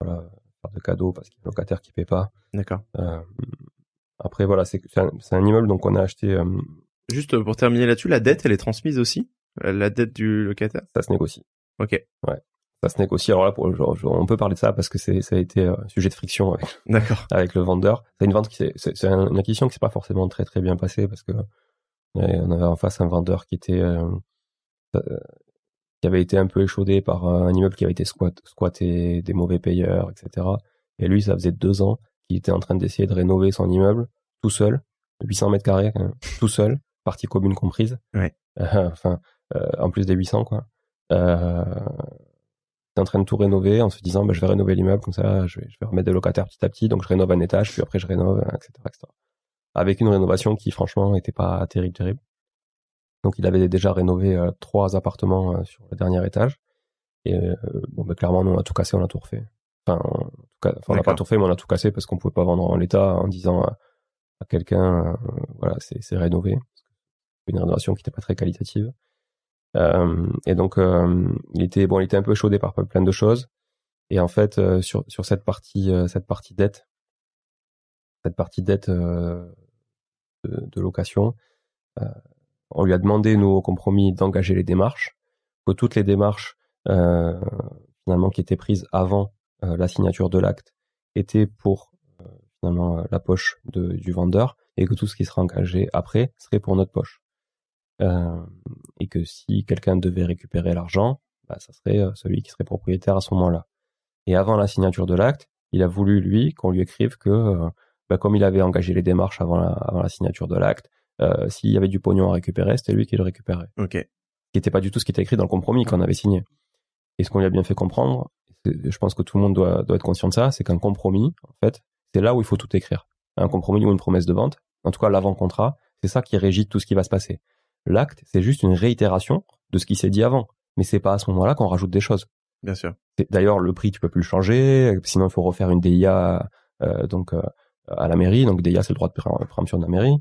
voilà, faire de cadeaux parce qu'il y a un locataire qui paie pas. D'accord. après voilà, c'est un, un, immeuble donc on a acheté. Juste pour terminer là-dessus, la dette elle est transmise aussi, la dette du locataire? Ça se négocie. Ok. Ouais ça se négocie. Alors là, pour, genre, on peut parler de ça parce que c'est, ça a été euh, sujet de friction avec, D'accord. avec le vendeur. C'est une vente qui c'est, c'est une acquisition qui s'est pas forcément très très bien passée parce que on avait en face un vendeur qui était euh, euh, qui avait été un peu échaudé par un immeuble qui avait été squat, squatté, des mauvais payeurs, etc. Et lui, ça faisait deux ans qu'il était en train d'essayer de rénover son immeuble tout seul, 800 mètres carrés, tout seul, partie commune comprise. Ouais. enfin, en plus des 800 quoi. Euh, en train de tout rénover en se disant bah, je vais rénover l'immeuble comme ça je vais, je vais remettre des locataires petit à petit. Donc je rénove un étage puis après je rénove etc etc avec une rénovation qui franchement n'était pas terrible terrible. Donc il avait déjà rénové euh, trois appartements euh, sur le dernier étage. Et euh, bon bah, clairement nous on a tout cassé on a tout refait. Enfin, enfin on n'a pas tout refait mais on a tout cassé parce qu'on pouvait pas vendre en l'état en disant à, quelqu'un voilà c'est rénové. Une rénovation qui n'était pas très qualitative et donc, euh, il était bon, il était un peu chaudé par plein de choses. Et en fait, euh, sur sur cette partie cette partie dette, cette partie dette de, location, on lui a demandé nous au compromis d'engager les démarches, que toutes les démarches finalement qui étaient prises avant la signature de l'acte étaient pour finalement la poche du vendeur et que tout ce qui sera engagé après serait pour notre poche. Euh, et que si quelqu'un devait récupérer l'argent, bah, ça serait celui qui serait propriétaire à ce moment-là. Et avant la signature de l'acte, il a voulu lui qu'on lui écrive que bah, comme il avait engagé les démarches avant la, avant la signature de l'acte, euh, s'il y avait du pognon à récupérer, c'était lui qui le récupérait. Ok. Qui n'était pas du tout ce qui était écrit dans le compromis qu'on avait signé. Et ce qu'on lui a bien fait comprendre, je pense que tout le monde doit, doit être conscient de ça, c'est qu'un compromis, en fait, c'est là où il faut tout écrire. Un compromis ou une promesse de vente, en tout cas l'avant-contrat, c'est ça qui régit tout ce qui va se passer. L'acte, c'est juste une réitération de ce qui s'est dit avant. Mais c'est pas à ce moment-là qu'on rajoute des choses. Bien sûr. D'ailleurs, le prix, tu peux plus le changer. Sinon, il faut refaire une DIA euh, donc euh, à la mairie. Donc DIA, c'est le droit de préemption de la mairie.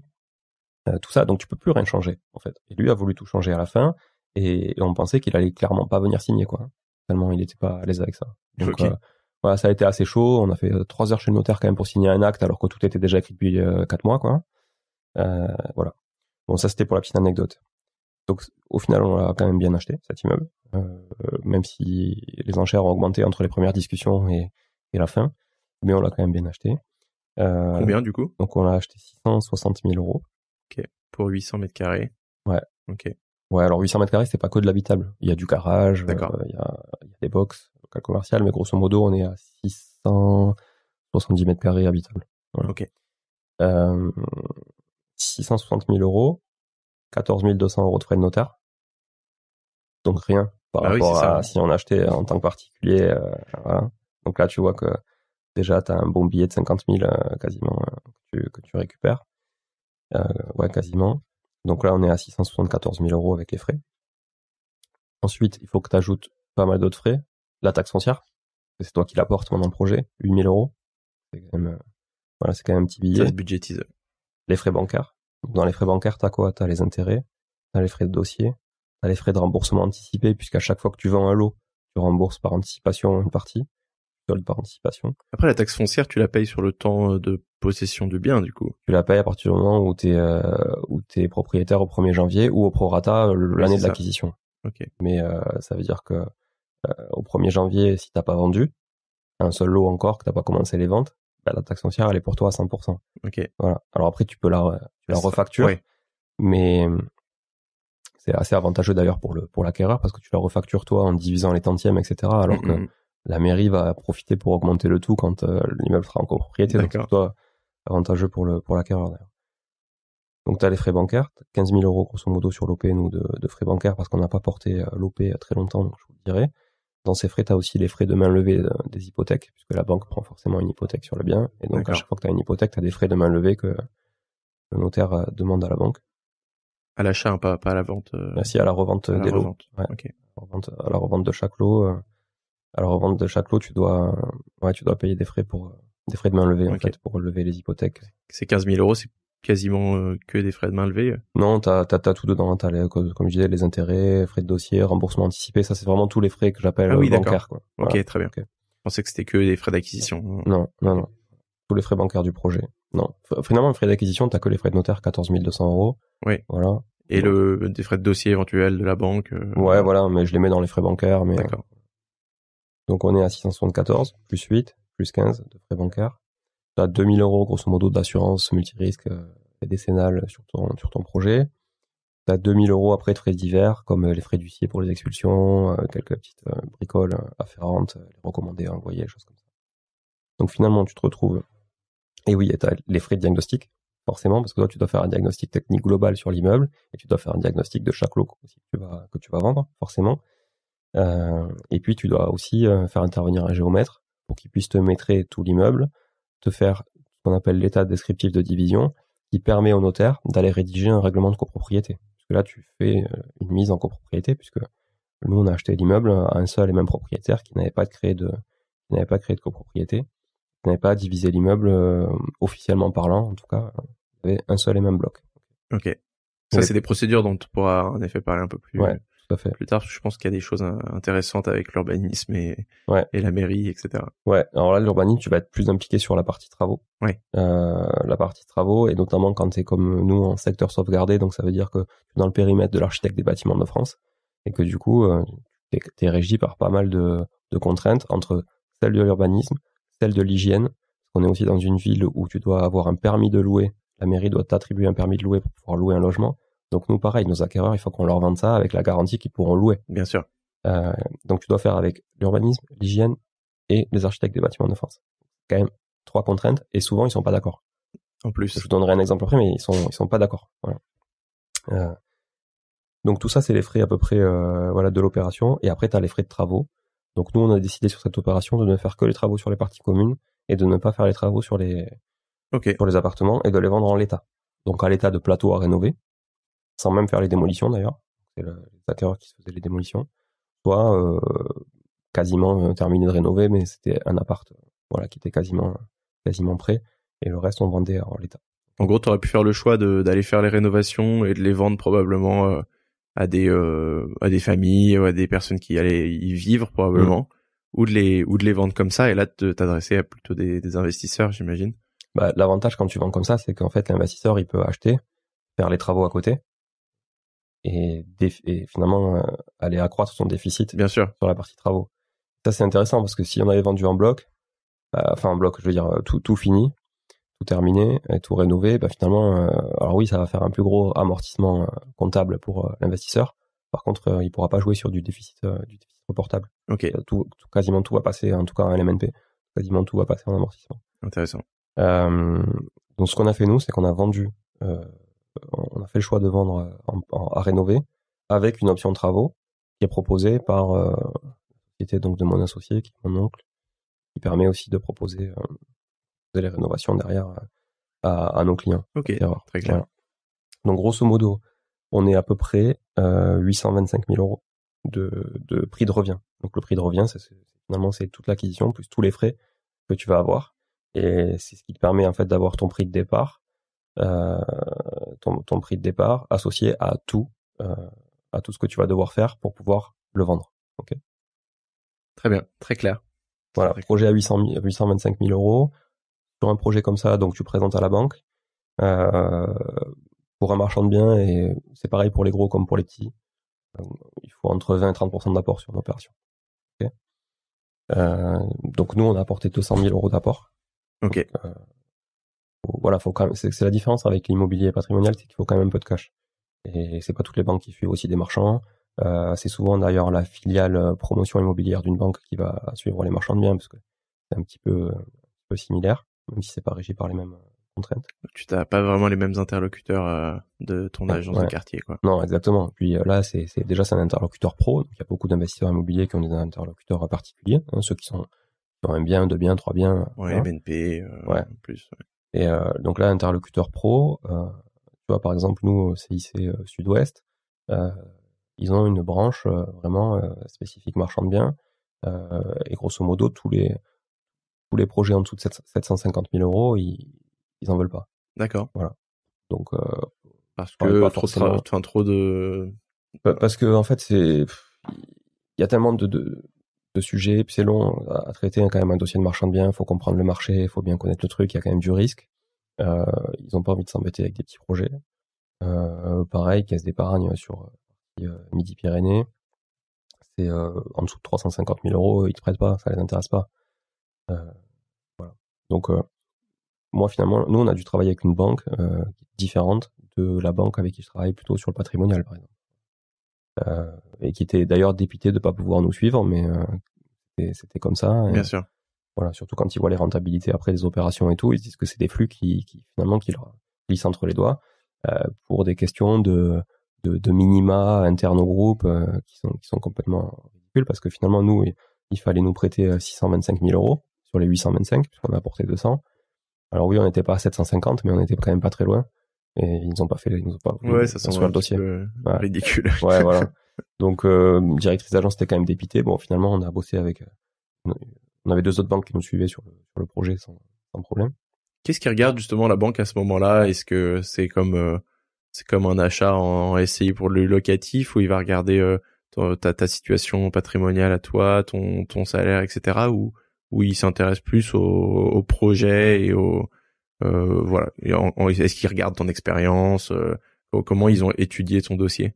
Euh, tout ça, donc tu peux plus rien changer en fait. Et lui a voulu tout changer à la fin, et, on pensait qu'il allait clairement pas venir signer quoi. Tellement il n'était pas à l'aise avec ça. Donc euh, voilà, ça a été assez chaud. On a fait euh, trois heures chez le notaire quand même pour signer un acte, alors que tout était déjà écrit depuis quatre mois quoi. voilà. Bon, ça c'était pour la petite anecdote. Donc au final, on l'a quand même bien acheté cet immeuble, même si les enchères ont augmenté entre les premières discussions et, et la fin, mais on l'a quand même bien acheté. Combien du coup? Donc on l'a acheté 660 000 euros. Ok. Pour 800 mètres carrés? Ouais. Ok. Ouais, alors 800 mètres carrés, c'est pas que de l'habitable. Il y a du garage, euh, il, y a, y a des box, local commercial, mais grosso modo, on est à 670 mètres carrés habitables. Voilà. Ok. Euh, 660 000 euros, 14 200 euros de frais de notaire. Donc rien par bah rapport à si on achetait en tant que particulier. Euh, voilà. Donc là, tu vois que déjà, tu as un bon billet de 50 000 euh, quasiment que tu, que tu récupères. Euh, ouais, quasiment. Donc là, on est à 674 000 euros avec les frais. Ensuite, il faut que tu ajoutes pas mal d'autres frais. La taxe foncière, c'est toi qui l'apportes pendant le projet, 8 000 euros. C'est quand même, euh, voilà, c'est quand même un petit billet. Les frais bancaires. Dans les frais bancaires, t'as quoi? T'as les intérêts, t'as les frais de dossier, t'as les frais de remboursement anticipé, puisqu'à chaque fois que tu vends un lot, tu rembourses par anticipation une partie par anticipation. Après, la taxe foncière, tu la payes sur le temps euh, de possession du bien, du coup. Tu la payes à partir du moment où tu es, euh, où es propriétaire au 1er janvier ou au prorata euh, l'année de l'acquisition. Ok. Mais ça veut dire que au 1er janvier, si t'as pas vendu un seul lot encore, que t'as pas commencé les ventes, bah, la taxe foncière, elle est pour toi à 100%. Ok. Voilà. Alors après, tu peux la, tu la refactures, mais c'est assez avantageux d'ailleurs pour le pour l'acquéreur parce que tu la refactures toi en divisant les tantièmes, etc. Alors que la mairie va profiter pour augmenter le tout quand euh, l'immeuble sera en copropriété. Donc c'est plutôt avantageux pour le pour l'acquéreur d'ailleurs. Donc tu as les frais bancaires, 15 000 euros grosso modo sur l'OP, nous, de, de, frais bancaires parce qu'on n'a pas porté euh, l'OP très longtemps, donc je vous le dirai. Dans ces frais, tu as aussi les frais de main levée euh, des hypothèques, puisque la banque prend forcément une hypothèque sur le bien. Et donc à chaque fois que tu as une hypothèque, tu as des frais de main levée que le notaire demande à la banque. À l'achat, pas, pas à la vente. Euh... si, à la revente des lots. Ouais. À, la revente, de chaque lot. À la revente de chaque lot, tu dois, ouais, tu dois payer des frais pour des frais de main levée en fait pour lever les hypothèques. C'est 15 000 euros, c'est quasiment euh, que des frais de main levée. Non, t'as t'as, tout dedans. T'as les, comme je disais les intérêts, frais de dossier, remboursement anticipé. Ça c'est vraiment tous les frais que j'appelle ah oui, bancaires. Quoi. Ok, très bien. Je pensais que c'était que des frais d'acquisition. Non, non, non. Tous les frais bancaires du projet. Non. Finalement, le frais d'acquisition, t'as que les frais de notaire, 14 200 euros. Oui. Voilà. Et le des frais de dossier éventuels de la banque. Euh, ouais, voilà, mais je les mets dans les frais bancaires. Mais D'accord. Donc on est à 674, plus 8, plus 15 de frais bancaires. Tu as 2000 euros grosso modo d'assurance multirisque euh, décennale sur ton, projet. Tu as 2000 euros après de frais divers, comme euh, les frais d'huissier pour les expulsions, euh, quelques petites bricoles afférentes, les recommandés choses comme ça. Donc finalement, tu te retrouves... Et oui, tu as les frais de diagnostic, forcément, parce que toi, tu dois faire un diagnostic technique global sur l'immeuble, et tu dois faire un diagnostic de chaque lot que tu vas, vendre, forcément. Et puis tu dois aussi faire intervenir un géomètre pour qu'il puisse te mettre tout l'immeuble, te faire ce qu'on appelle l'état descriptif de division, qui permet au notaire d'aller rédiger un règlement de copropriété. Parce que là, tu fais euh, une mise en copropriété, puisque nous, on a acheté l'immeuble à un seul et même propriétaire qui n'avait pas créé de, qui n'avait pas créé de copropriété, qui n'avait pas divisé l'immeuble officiellement parlant, en tout cas, il y avait un seul et même bloc. Ok. Ça, c'est des procédures dont tu pourras en effet parler un peu plus. Ouais fait. Plus tard, je pense qu'il y a des choses intéressantes avec l'urbanisme et, et la mairie, etc. Ouais. Alors là, l'urbanisme, tu vas être plus impliqué sur la partie travaux. Ouais. Euh, la partie travaux et notamment quand tu es comme nous en secteur sauvegardé, donc ça veut dire que tu es dans le périmètre de l'architecte des bâtiments de France et que du coup, euh, tu es, régi par pas mal de, de contraintes entre celles de l'urbanisme, celles de l'hygiène, On est aussi dans une ville où tu dois avoir un permis de louer. La mairie doit t'attribuer un permis de louer pour pouvoir louer un logement. Donc nous, pareil, nos acquéreurs, il faut qu'on leur vende ça avec la garantie qu'ils pourront louer. Bien sûr. Euh, donc tu dois faire avec l'urbanisme, l'hygiène et les architectes des bâtiments de France. Quand même trois contraintes et souvent ils sont pas d'accord. En plus. Je vous donnerai un exemple après, mais ils sont ils sont pas d'accord. Voilà. Euh, donc tout ça c'est les frais à peu près euh, voilà de l'opération et après tu as les frais de travaux. Donc nous on a décidé sur cette opération de ne faire que les travaux sur les parties communes et de ne pas faire les travaux sur les sur les appartements et de les vendre en l'état. Donc à l'état de plateau à rénover, sans même faire les démolitions d'ailleurs. C'est le- les acquéreurs qui faisaient les démolitions. Soit euh, quasiment euh, terminé de rénover, mais c'était un appart euh, voilà, qui était quasiment, quasiment prêt. Et le reste, on vendait en l'état. En gros, tu aurais pu faire le choix d'aller faire les rénovations et de les vendre probablement euh, à des euh, à des familles ou à des personnes qui allaient y vivre probablement, ou de les ou de les vendre comme ça et là de t'adresser à plutôt des, des investisseurs, j'imagine. Bah, L'avantage quand tu vends comme ça, c'est qu'en fait, l'investisseur, il peut acheter, faire les travaux à côté et, finalement euh, aller accroître son déficit Bien sûr. sur la partie travaux. Ça, c'est intéressant parce que si on avait vendu en bloc, bah, enfin en bloc, je veux dire euh, tout, tout fini, tout terminé et tout rénové, bah, finalement, euh, alors oui, ça va faire un plus gros amortissement comptable pour l'investisseur. Par contre, il pourra pas jouer sur du déficit, du déficit reportable. Ok. Euh, Tout, tout- quasiment tout va passer, en tout cas en LMNP, quasiment tout va passer en amortissement. Intéressant. Euh, donc ce qu'on a fait nous, c'est qu'on a vendu, euh, on a fait le choix de vendre euh, en- en- à rénover avec une option de travaux qui est proposée par euh, société donc de mon associé, qui est mon oncle, qui permet aussi de proposer euh, les rénovations derrière euh, à, à nos clients. Ok. Très clair. Voilà. Donc grosso modo, on est à peu près euh, 825 000 euros de, de prix de revient. Donc le prix de revient, c'est c'est- finalement c'est toute l'acquisition plus tous les frais que tu vas avoir, et c'est ce qui te permet en fait d'avoir ton prix de départ, euh, ton, ton prix de départ associé à tout, euh, à tout ce que tu vas devoir faire pour pouvoir le vendre. Très bien. Très clair. Voilà, Très clair. projet à 800 000 825 000 euros. Sur un projet comme ça, donc tu présentes à la banque. Euh, pour un marchand de biens, et c'est pareil pour les gros comme pour les petits. Euh, Il faut entre 20 et 30% d'apport sur une opération. Ok? Euh, donc nous, on a apporté 200 000 euros d'apport. Ok. Voilà, faut quand même, c'est la différence avec l'immobilier patrimonial, c'est qu'il faut quand même un peu de cash. Et c'est pas toutes les banques qui suivent aussi des marchands. Euh, c'est souvent d'ailleurs la filiale euh, promotion immobilière d'une banque qui va suivre les marchands de biens parce que c'est un petit peu, un peu similaire, même si c'est pas régi par les mêmes euh, contraintes. Tu n'as pas vraiment les mêmes interlocuteurs euh, de ton agence ouais. de quartier, quoi. Non, exactement. Puis euh, là, c'est déjà c'est un interlocuteur pro. Il y a beaucoup d'investisseurs immobiliers qui ont des interlocuteurs particuliers, hein, ceux qui sont ont un bien, deux biens, trois biens. Ouais, voilà. BNP. euh, Ouais. En plus. ouais. Et euh, donc là, interlocuteur pro, euh, tu vois, par exemple, nous, au CIC euh, Sud-Ouest, ils ont une branche vraiment spécifique marchand de biens. Et grosso modo, tous les, tous les projets en dessous de 7- 750 000 euros, ils, ils en veulent pas. D'accord. Donc, euh, Parce que pas trop, de forcément. tra- enfin, trop de. Pa- Parce que en fait, c'est il y a tellement de, de, de sujets, puis c'est long à, traiter hein, quand même un dossier de marchand de biens. Il faut comprendre le marché, il faut bien connaître le truc. Il y a quand même du risque. Euh, ils ont pas envie de s'embêter avec des petits projets. Euh, pareil, caisse d'épargne sur euh, Midi-Pyrénées, c'est euh, en dessous de 350 000 euros, ils te prêtent pas, ça les intéresse pas. Euh, voilà. Donc euh, moi finalement, nous on a dû travailler avec une banque euh, différente de la banque avec qui je travaille plutôt sur le patrimonial par exemple euh, et qui était d'ailleurs dépité de pas pouvoir nous suivre, mais euh, c'était- comme ça. Et Bien sûr. Voilà, surtout quand ils voient les rentabilités après les opérations et tout, ils se disent que c'est des flux qui, qui finalement qui leur glissent entre les doigts euh, pour des questions de, de, de minima internes au groupe euh, qui sont qui sont complètement ridicules parce que finalement nous il, fallait nous prêter euh, 625 000 euros sur les 825 puisqu'on a apporté 200. Alors oui, on n'était pas à 750, mais on était quand même pas très loin. Et ils nous ont pas fait, ils nous ont pas voulu Ouais, ça semble le dossier. Ouais. ridicule. Ouais, voilà. Donc, euh, directrice d'agence était quand même dépitée. Bon, finalement, on a bossé avec. euh, On avait deux autres banques qui nous suivaient sur le, sur le projet sans, sans problème. Qu'est-ce qui regarde justement la banque à ce moment-là? Est-ce que c'est comme euh, c'est comme un achat en SCI pour le locatif où il va regarder euh, ton- ta, ta situation patrimoniale à toi, ton, ton salaire, etc. Ou où il s'intéresse plus au, au projet et au euh, voilà. En- en- Est-ce qu'il regarde ton expérience euh, Comment ils ont étudié ton dossier?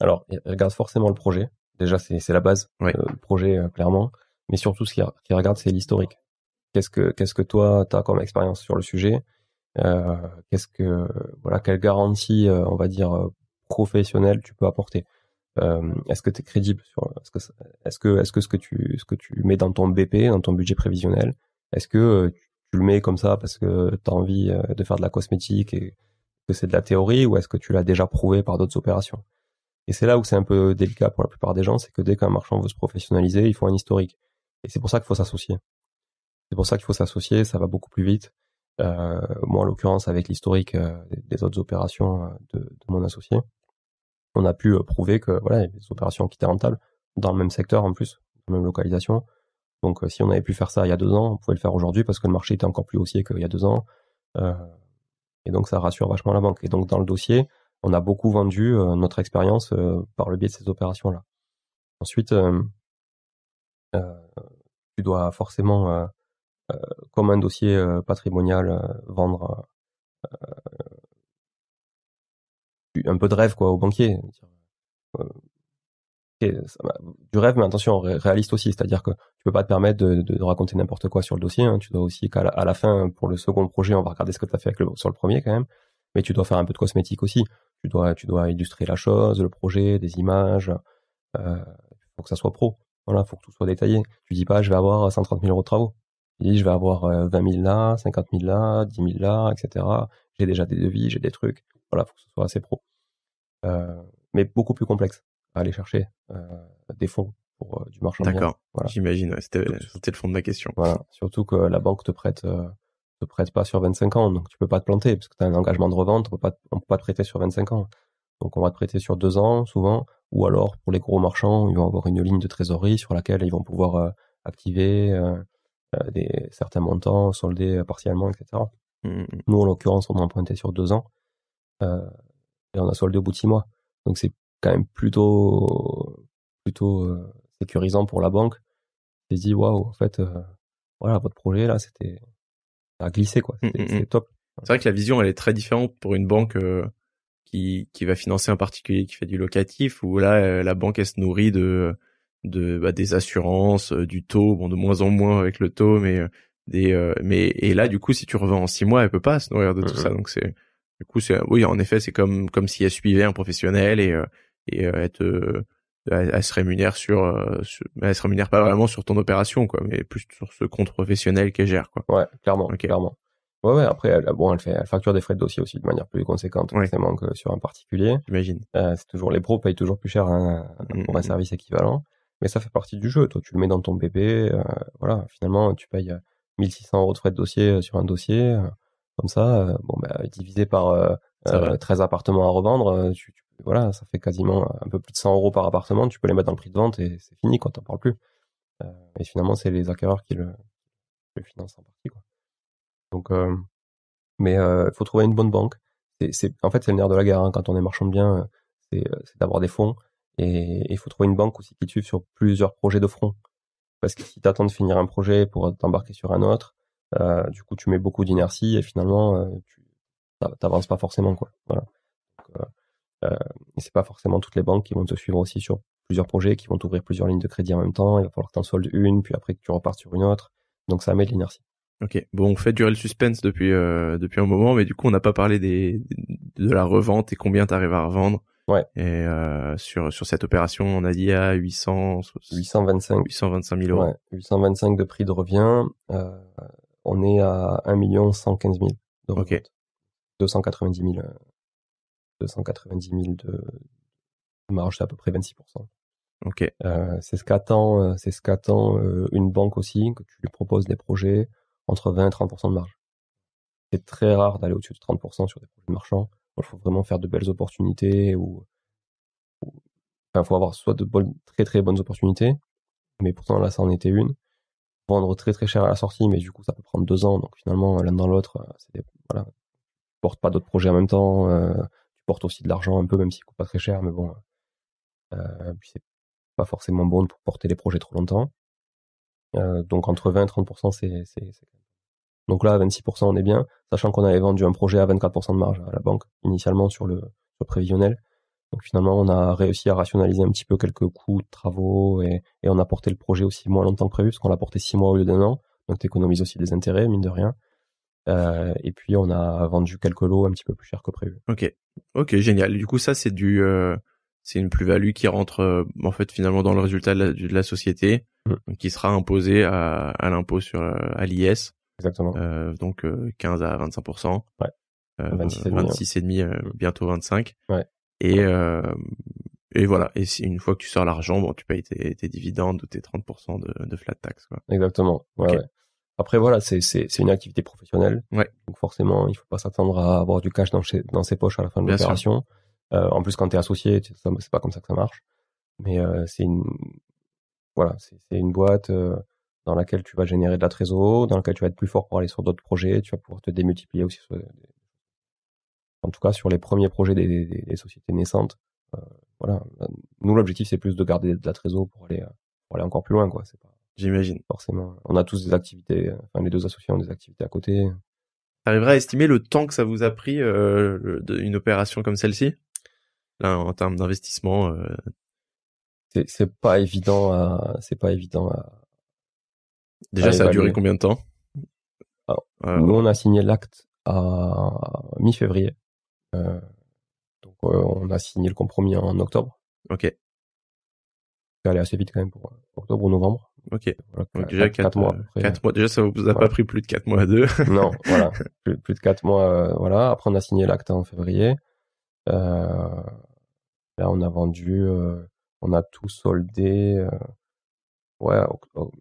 Alors, ils regardent forcément le projet. Déjà, c'est la base. Ouais. euh, le projet, euh, clairement. Mais surtout, ce qu'ils qu'ils regardent, c'est l'historique. qu'est-ce que qu'est-ce que toi tu as comme expérience sur le sujet? Euh, Qu'est-ce que voilà quelle garantie euh, on va dire euh, professionnelle tu peux apporter? Est-ce que tu es crédible sur est-ce que est-ce que est-ce que ce que tu ce que tu mets dans ton BP dans ton budget prévisionnel? Est-ce que tu le mets comme ça parce que tu as envie de faire de la cosmétique et que c'est de la théorie ou est-ce que tu l'as déjà prouvé par d'autres opérations? Et c'est là où c'est un peu délicat pour la plupart des gens, c'est que dès qu'un marchand veut se professionnaliser, il faut un historique. Et c'est pour ça qu'il faut s'associer. C'est pour ça qu'il faut s'associer, ça va beaucoup plus vite. Euh, moi, en l'occurrence, avec l'historique euh, des autres opérations euh, de, mon associé, on a pu prouver que voilà, des opérations qui étaient rentables dans le même secteur en plus, dans la même localisation. Donc, si on avait pu faire ça il y a deux ans, on pouvait le faire aujourd'hui parce que le marché était encore plus haussier qu'il y a deux ans. et donc, ça rassure vachement la banque. Et donc, dans le dossier, on a beaucoup vendu notre expérience par le biais de ces opérations-là. Ensuite, tu dois forcément euh, comme un dossier euh, patrimonial, euh, vendre un peu de rêve quoi au banquier. du rêve, mais attention, réaliste aussi, c'est-à-dire que peux pas te permettre de, raconter n'importe quoi sur le dossier. Hein. Tu dois aussi qu'à la, fin, pour le second projet, on va regarder ce que tu as fait avec le, sur le premier quand même, mais tu dois faire un peu de cosmétique aussi. Tu dois, tu dois illustrer la chose, le projet, des images. Euh, faut que ça soit pro. Voilà, faut que tout soit détaillé. Tu dis pas, je vais avoir 130 000 euros de travaux. Je je vais avoir 20 euh, 000 là, 50 000 là, 10 000 là, etc. J'ai déjà des devis, j'ai des trucs. Voilà, faut que ce soit assez pro. Euh, mais beaucoup plus complexe à aller chercher euh, des fonds pour euh, du marchand D'accord. Voilà. J'imagine. Ouais, C'était le fond de ma question. Voilà. Surtout que la banque te prête euh, te prête pas sur 25 ans, donc tu peux pas te planter parce que tu as un engagement de revente. On peut pas on peut pas te prêter sur 25 ans. Donc on va te prêter sur deux ans souvent, ou alors pour les gros marchands, ils vont avoir une ligne de trésorerie sur laquelle ils vont pouvoir activer euh, des certains montants soldés euh, partiellement, etc. Mmh, mmh. Nous, en l'occurrence, on a emprunté sur deux ans euh, et on a soldé au bout de six mois. Donc c'est quand même plutôt plutôt sécurisant pour la banque. C'est dit waouh, en fait, voilà, votre projet là, c'était ça a glissé quoi, mmh, c'était top. C'est vrai que la vision elle est très différente pour une banque qui qui va financer un particulier qui fait du locatif où là la banque elle se nourrit de de bah, des assurances, euh, du taux, bon de moins en moins avec le taux, mais euh, des euh, mais et là du coup si tu revends en six mois, elle peut pas se nourrir de tout ça, donc c'est du coup c'est oui en effet c'est comme comme si elle suivait un professionnel et et elle te elle, se rémunère sur, elle se rémunère pas vraiment sur ton opération quoi, mais plus sur ce compte professionnel qu'elle gère quoi. Ouais, clairement, clairement. Ouais, ouais, après, elle, bon, elle fait, elle facture des frais de dossier aussi de manière plus conséquente, forcément, que sur un particulier. J'imagine. Euh, c'est toujours, les pros payent toujours plus cher hein, pour un mmh, mmh. service équivalent mais ça fait partie du jeu. Toi, tu le mets dans ton bébé, euh, voilà. Finalement, tu payes 1600 euh, euros de frais de dossier euh, sur un dossier, comme ça, bon, bah, divisé par 13 appartements à revendre, tu, voilà, ça fait quasiment un peu plus de 100 euros par appartement. Tu peux les mettre dans le prix de vente et c'est fini, quand t'en parles plus. et finalement, c'est les acquéreurs qui le, financent en partie. Donc, mais il faut trouver une bonne banque. C'est, en fait, c'est le nerf de la guerre hein, quand on est marchand de biens, c'est, d'avoir des fonds et il faut trouver une banque aussi qui suive sur plusieurs projets de front. Parce que si tu attends de finir un projet pour t'embarquer sur un autre, euh, du coup tu mets beaucoup d'inertie et finalement euh, tu t'avances pas forcément quoi. Voilà. Euh, euh, et c'est pas forcément toutes les banques qui vont te suivre aussi sur plusieurs projets, qui vont t'ouvrir plusieurs lignes de crédit en même temps. Il va falloir que t'en soldes une, puis après que tu repartes sur une autre. Donc ça met de l'inertie. Ok, bon, on fait durer le suspense depuis euh, depuis un moment, mais du coup on n'a pas parlé des de la revente et combien t'arrives à revendre. Ouais. Et euh, sur sur cette opération, on a dit à 800 825 825 000 euros. Ouais, 825 de prix de revient. Euh, on est à 1 million 115 000 de Ok. 290 000 290 000 de marge, c'est à peu près 26 Ok. Euh, c'est ce qu'attend euh, c'est ce qu'attend euh, une banque aussi que tu lui proposes des projets entre 20 et 30% de marge. C'est très rare d'aller au-dessus de 30% sur des projets marchands il faut vraiment faire de belles opportunités ou, enfin, faut avoir soit de bonnes, très très bonnes opportunités, mais pourtant là, ça en était une. Vendre très très cher à la sortie, mais du coup, ça peut prendre deux ans. Donc finalement, l'un dans l'autre, euh, c'est voilà, tu portes pas d'autres projets en même temps. Euh, tu portes aussi de l'argent un peu, même s'il coûte pas très cher, mais bon, euh, puis c'est pas forcément bon pour porter les projets trop longtemps. Euh, donc entre 20 et 30%, c'est donc là, à 26%, on est bien, sachant qu'on avait vendu un projet à 24% de marge à la banque, initialement sur le, prévisionnel. Donc finalement, on a réussi à rationaliser un petit peu quelques coûts de travaux et, on a porté le projet aussi moins longtemps que prévu, parce qu'on l'a porté 6 mois au lieu d'un an. Donc tu économises aussi des intérêts, mine de rien. Euh, et puis on a vendu quelques lots un petit peu plus cher que prévu. Ok, ok, génial. Du coup, ça c'est du, euh, c'est une plus-value qui rentre euh, en fait finalement dans le résultat de la, de la société, Mm. qui sera imposée à, à l'impôt sur à l'IS, Exactement. donc euh, 15 à 25 Ouais. euh, 26,5, 26 et demi, Mm. bientôt 25. Ouais. Et et voilà. Et si, une fois que tu sors l'argent, bon, tu payes tes, tes dividendes ou tes 30% de, de flat tax. Quoi. Exactement. Ouais, ouais. Après voilà, c'est c'est c'est une activité professionnelle. Ouais. Donc forcément, il faut pas s'attendre à avoir du cash dans ses dans ses poches à la fin de Bien l'opération. Euh, en plus, quand tu es associé, ça- c'est pas comme ça que ça marche. Mais euh, c'est une voilà, c'est c'est une boîte euh, dans laquelle tu vas générer de la trésor, dans laquelle tu vas être plus fort pour aller sur d'autres projets. Tu vas pouvoir te démultiplier aussi. Sur, en tout cas, sur les premiers projets des, des, des sociétés naissantes. Voilà. Nous, l'objectif, c'est plus de garder de la trésor pour aller pour aller encore plus loin, quoi. C'est pas J'imagine. forcément. On a tous des activités, enfin les deux associés ont des activités à côté. T'arriverais à estimer le temps que ça vous a pris euh, le- une opération comme celle-ci? Là, en termes d'investissement, euh, C'est c'est pas évident à, c'est pas évident à. déjà à ça a duré combien de temps? Alors, Euh, Nous, on a signé l'acte à mi-février. Euh, donc, euh, on a signé le compromis en octobre. Ok, C'est allé assez vite quand même pour octobre ou novembre. Ok. Donc quatre- déjà quatre- 4 quatre mois. à peu près. Quatre mois. Déjà, ça vous a Voilà. pas pris plus de 4 mois à deux. non, voilà, plus, plus de quatre mois, euh, voilà. Après, on a signé l'acte en février. Euh, là, on a vendu, euh, on a tout soldé. euh, ouais, oc-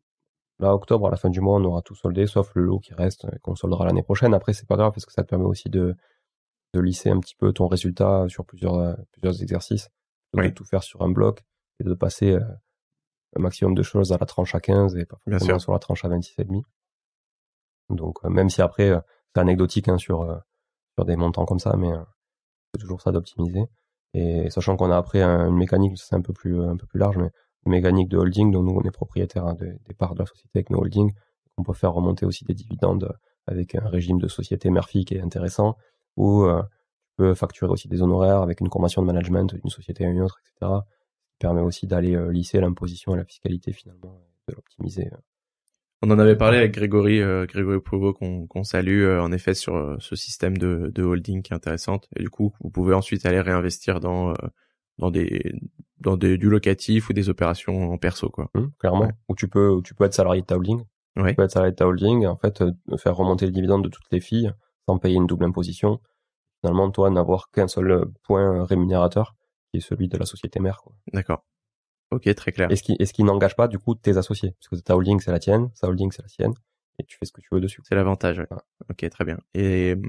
là, octobre, à la fin du mois, on aura tout soldé, sauf le lot qui reste, euh, qu'on soldera l'année prochaine. Après, c'est pas grave parce que ça te permet aussi de, de lisser un petit peu ton résultat sur plusieurs, euh, plusieurs exercices, de Oui. tout faire sur un bloc et de passer euh, un maximum de choses à la tranche à 15 et pas forcément sur la tranche à 26,5. Donc, euh, même si après, euh, c'est anecdotique hein, sur, euh, sur des montants comme ça, mais c'est toujours ça d'optimiser. Et sachant qu'on a après un- une mécanique, c'est un peu plus un peu plus large, mais une mécanique de holding, dont nous on est propriétaire hein, de- des parts de la société avec nos holdings, on peut faire remonter aussi des dividendes avec un régime de société Murphy qui est intéressant, euh, tu peux facturer aussi des honoraires avec une convention de management d'une société à une autre, etc. permet aussi d'aller euh, lisser l'imposition et la fiscalité finalement, de l'optimiser. On en avait parlé avec Grégory, euh, Grégory Provo qu'on qu'on salue euh, en effet sur euh, ce système de, de holding qui est intéressante. Et du coup, vous pouvez ensuite aller réinvestir dans euh, dans des dans des du locatif ou des opérations en perso quoi. Hum, clairement. Ouais. Ou tu peux, tu peux être salarié de ta holding. Ouais. Tu peux être salarié de ta holding en fait euh, faire remonter le dividende de toutes les filles sans payer une double imposition. Finalement, toi, n'avoir qu'un seul euh, point rémunérateur qui est celui de la société mère. Quoi. D'accord. Ok, très clair. Et ce qui, et ce qui n'engage pas du coup tes associés, parce que ta holding c'est la tienne, sa holding c'est la sienne, et tu fais ce que tu veux dessus. C'est l'avantage. ouais. Ok, très bien. Et euh,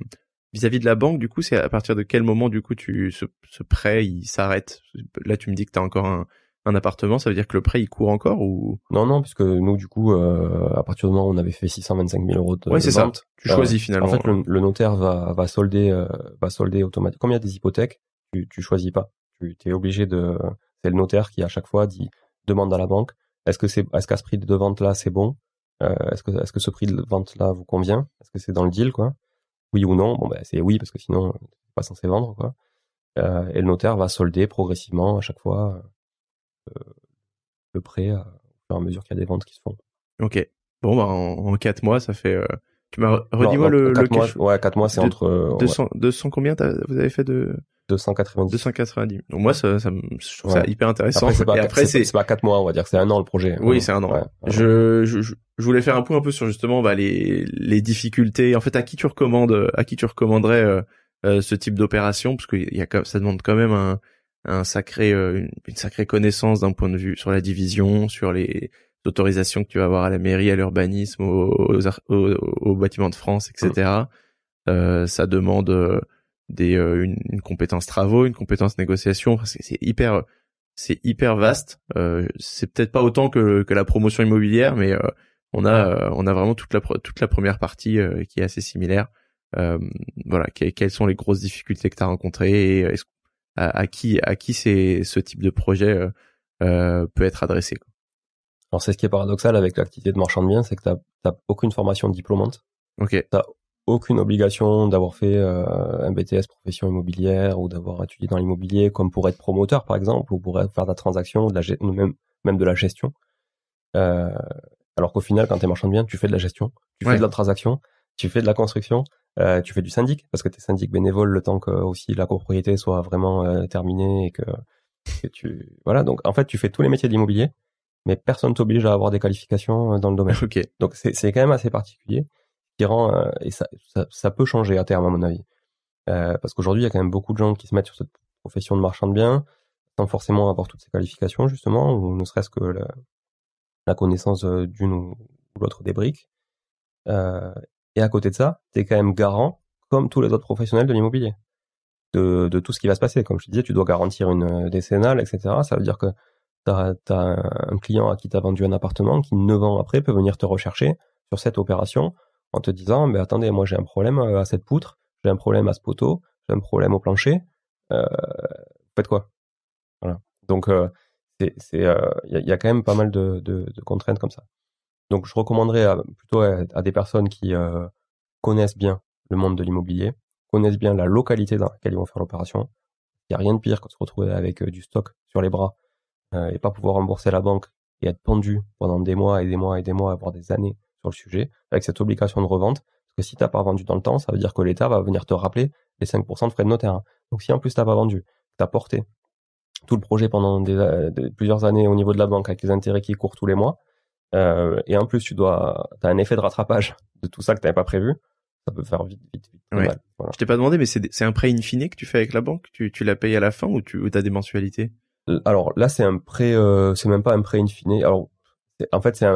vis-à-vis de la banque, du coup, c'est à partir de quel moment, du coup, tu ce, ce prêt il s'arrête? Là, tu me dis que tu as encore un, un appartement, ça veut dire que le prêt il court encore ou? Non, non, puisque nous du coup, euh, à partir du moment où on avait fait 625 000 euros de, Ouais, c'est ça. Tu Euh, choisis finalement. En fait, le, le notaire va, va solder, euh, va solder automatiquement. Comme il y a des hypothèques, tu, tu choisis pas. Tu es obligé de. C'est le notaire qui à chaque fois dit demande à la banque est-ce que c'est est-ce qu'à ce prix de vente là c'est bon? Euh, Est-ce que est-ce que ce prix de vente là vous convient? Est-ce que c'est dans le deal quoi? Oui ou non? Bon ben c'est oui parce que sinon euh, t'es pas censé vendre quoi. Euh, et le notaire va solder progressivement à chaque fois euh, le prêt au fur et à mesure qu'il y a des ventes qui se font. Ok. Bon, bah, en, en 4 mois, ça fait. euh, Tu m'as redis-moi le, le mois, ouais, 4 mois c'est entre euh, ouais, 200, 200 combien vous avez fait de 290. 290. Donc moi, ça, ça je trouve ça Ouais. hyper intéressant. Après, c'est pas, Et après, c'est, c'est c'est pas 4 mois, on va dire, c'est un an le projet. Oui, c'est un an. Ouais, ouais. Je, je, je voulais faire un point un peu sur justement bah, les, les difficultés. En fait, à qui tu recommandes, à qui tu recommanderais euh, euh, ce type d'opération, parce que y a, ça demande quand même un, un sacré, euh, une, une sacrée connaissance d'un point de vue sur la division, sur les autorisations que tu vas avoir à la mairie, à l'urbanisme, aux, aux, aux- aux bâtiments de France, etc. Euh, ça demande euh, des, euh, une, une compétence travaux, une compétence négociation. Enfin, c'est c'est hyper, c'est hyper vaste. Euh, c'est peut-être pas autant que, que la promotion immobilière, mais euh, on a, euh, on a vraiment toute la, toute la première partie euh, qui est assez similaire. Euh, voilà, que- quelles sont les grosses difficultés que tu as rencontrées et est-ce- à, à qui, à qui c'est ce type de projet peut être adressé. quoi. Alors, c'est ce qui est paradoxal avec l'activité de marchand de biens, c'est que t'as, t'as aucune formation diplômante, Ok, aucune obligation d'avoir fait euh, un BTS profession immobilière ou d'avoir étudié dans l'immobilier, comme pour être promoteur, par exemple, ou pour faire de la transaction, de la, même, même de la gestion. Euh, Alors qu'au final, quand tu es marchand de biens, tu fais de la gestion, tu Ouais. fais de la transaction, tu fais de la construction, euh, tu fais du syndic, parce que tu es syndic bénévole le temps que aussi la copropriété soit vraiment euh, terminée et que, que tu... Voilà, donc en fait, tu fais tous les métiers de l'immobilier, mais personne t'oblige à avoir des qualifications dans le domaine. Ok. Donc c'est c'est quand même assez particulier, qui rend euh, et ça, ça peut changer à terme à mon avis, Euh, parce qu'aujourd'hui il y a quand même beaucoup de gens qui se mettent sur cette profession de marchand de biens sans forcément avoir toutes ces qualifications justement, ou ne serait-ce que la, connaissance euh, d'une ou, l'autre des briques. Et à côté de ça, t'es quand même garant, comme tous les autres professionnels de l'immobilier, de, tout ce qui va se passer. Comme je te disais, tu dois garantir une décennale, etc. Ça veut dire que t'as as un client à qui t'as vendu un appartement qui neuf ans après peut venir te rechercher sur cette opération en te disant mais attendez moi j'ai un problème euh, à cette poutre j'ai un problème à ce poteau j'ai un problème au plancher euh, faites quoi? Voilà. Donc euh, c'est il y, a, quand même pas mal de, contraintes comme ça. Donc je recommanderais plutôt à, des personnes qui connaissent bien le monde de l'immobilier connaissent bien la localité dans laquelle ils vont faire l'opération. Il y a rien de pire que de se retrouver avec du stock sur les bras et pas pouvoir rembourser la banque et être pendu pendant des mois et des mois et des mois, voire des années sur le sujet, avec cette obligation de revente. Parce que si t'as pas vendu dans le temps, ça veut dire que l'État va venir te rappeler les 5% de frais de notaire. Donc si en plus t'as pas vendu, t'as porté tout le projet pendant des, euh, des- plusieurs années au niveau de la banque avec les intérêts qui courent tous les mois, euh, et en plus tu dois, t'as un effet de rattrapage de tout ça que t'avais pas prévu, ça peut faire vite, vite, vite Ouais. mal. Voilà. Je t'ai pas demandé, mais c'est un prêt in fine que tu fais avec la banque? Tu, tu la payes à la fin ou tu as des mensualités? Euh, Alors là, c'est un prêt, euh, c'est même pas un prêt in fine. Alors, en fait, c'est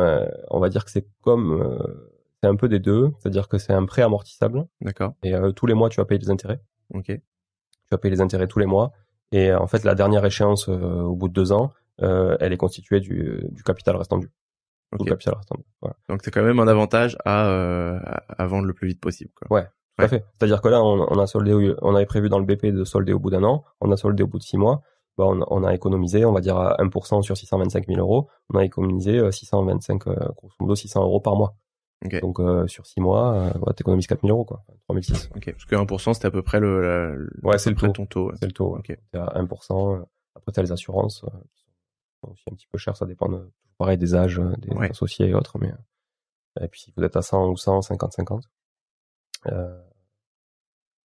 on va dire que c'est comme, euh, c'est un peu des deux. C'est-à-dire que c'est un prêt amortissable D'accord. et euh, tous les mois, tu vas payer les intérêts. Ok. Tu vas payer les intérêts tous les mois. Et euh, en fait, la dernière échéance, au bout de deux ans, elle est constituée du, du capital restant dû. Tout Ok. le capital restant dû. Voilà. Donc c'est quand même un avantage à, à vendre le plus vite possible. Quoi. Tout Ouais. à fait. C'est-à-dire que là, on, on a soldé, on avait prévu dans le BP de solder au bout d'un an. On a soldé au bout de six mois. Bah, on, on a économisé, on va dire à 1% sur 625 000 euros. On a économisé euh, 625, euh, grosso modo 600 euros par mois. Donc euh, sur six mois, euh, t'économises 4 000 euros, quoi. 3006. Ok. Parce que 1% c'était à peu près le, la- le- Ouais, c'est le taux. ton taux. ouais. C'est le taux. ouais. Ok. T'es à 1%. euh, Après, t'as les assurances, euh, qui sont aussi un petit peu chères. Ça dépend de, pareil, des âges euh, des Ouais. associés et autres. Mais, euh, et puis si vous êtes à 100 ou 100, 50, 50. Euh,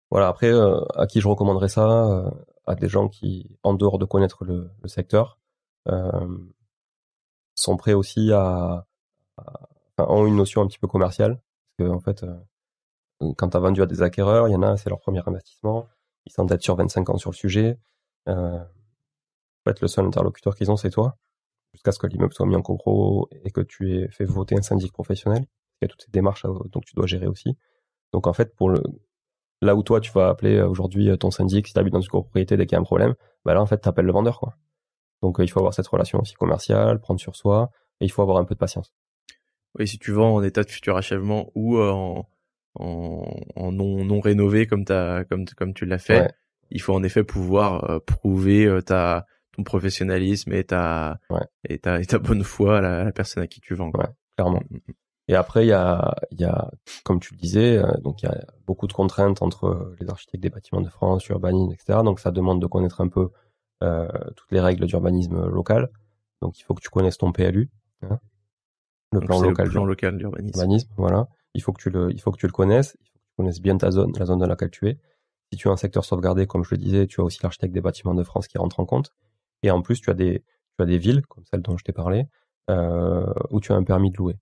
voilà. Après, euh, à qui je recommanderais ça euh, À des gens qui, en dehors de connaître le, secteur, euh, sont prêts aussi à, ont une notion un petit peu commerciale. Parce que en fait, euh, quand tu as vendu à des acquéreurs, il y en a, c'est leur premier investissement. Ils s'endettent sur 25 ans sur le sujet. Euh, en fait, le seul interlocuteur qu'ils ont, c'est toi, jusqu'à ce que l'immeuble soit mis en copro et que tu aies fait voter un syndic professionnel. Il y a toutes ces démarches donc tu dois gérer aussi. Donc en fait, pour le là où toi tu vas appeler euh, aujourd'hui euh, ton syndic si tu habites dans une copropriété dès qu'il y a un problème, bah là en fait tu appelles le vendeur quoi. Donc euh, il faut avoir cette relation aussi commerciale, prendre sur soi et il faut avoir un peu de patience. Oui, si tu vends en état de futur achèvement ou euh, en, en, en non, non rénové comme, comme, comme tu l'as fait, Ouais. il faut en effet pouvoir euh, prouver euh, ta, ton professionnalisme et ta, Ouais. et ta, et ta bonne foi à la, à la personne à qui tu vends. quoi. Ouais, clairement. Et après, il y a, il y a, comme tu le disais, euh, donc il y a beaucoup de contraintes entre euh, les architectes des bâtiments de France, urbanisme, etc. Donc ça demande de connaître un peu euh, toutes les règles d'urbanisme local. Donc il faut que tu connaisses ton PLU, hein, le Donc, plan local le plan local d'urbanisme. d'urbanisme. Voilà. Il faut que tu le, il faut que tu le connaisses. Il faut que tu connaisses bien ta zone, la zone dans laquelle tu es. Si tu as un secteur sauvegardé, comme je le disais, tu as aussi l'architecte des bâtiments de France qui rentre en compte. Et en plus, tu as des, tu as des villes comme celle dont je t'ai parlé, euh, où tu as un permis de louer.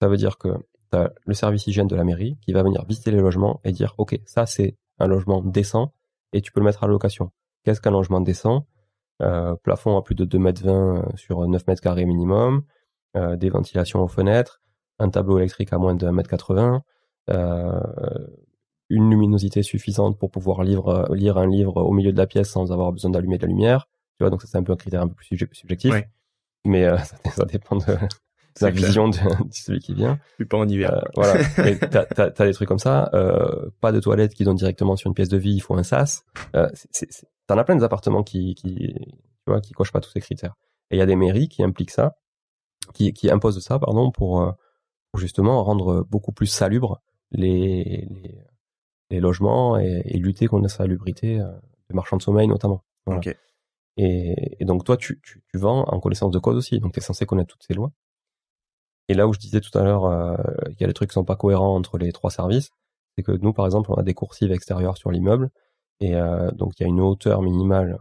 Ça veut dire que tu as le service hygiène de la mairie qui va venir visiter les logements et dire OK, ça c'est un logement décent et tu peux le mettre à location. Qu'est-ce qu'un logement décent? Euh, Plafond à plus de 2 mètres 20 sur 9 mètres carrés minimum, euh, des ventilations aux fenêtres, un tableau électrique à moins de 1 mètre 80, euh, une luminosité suffisante pour pouvoir lire, euh, lire un livre au milieu de la pièce sans avoir besoin d'allumer de la lumière. Tu vois, donc ça c'est un peu un critère un peu plus subje- subjectif. Mais euh, ça, ça dépend de, clair. vision de, de celui qui vient. Puis pas en hiver. Euh, voilà. T'as, t'as, t'as des trucs comme ça. Euh, pas de toilettes qui donnent directement sur une pièce de vie. Il faut un sas. Euh, t'en as plein des appartements qui, qui, tu vois, qui cochent pas tous ces critères. Et il y a des mairies qui impliquent ça, qui, qui imposent ça, pardon, pour, euh, pour justement rendre beaucoup plus salubres les, les, les logements et, et lutter contre la salubrité euh, des marchands de sommeil notamment. Voilà. Ok. Et, et donc toi, tu, tu, tu vends en connaissance de cause aussi. Donc tu es censé connaître toutes ces lois. Et là où je disais tout à l'heure euh, qu'il y a des trucs qui sont pas cohérents entre les trois services, c'est que nous, par exemple, on a des coursives extérieures sur l'immeuble, et euh, donc il y a une hauteur minimale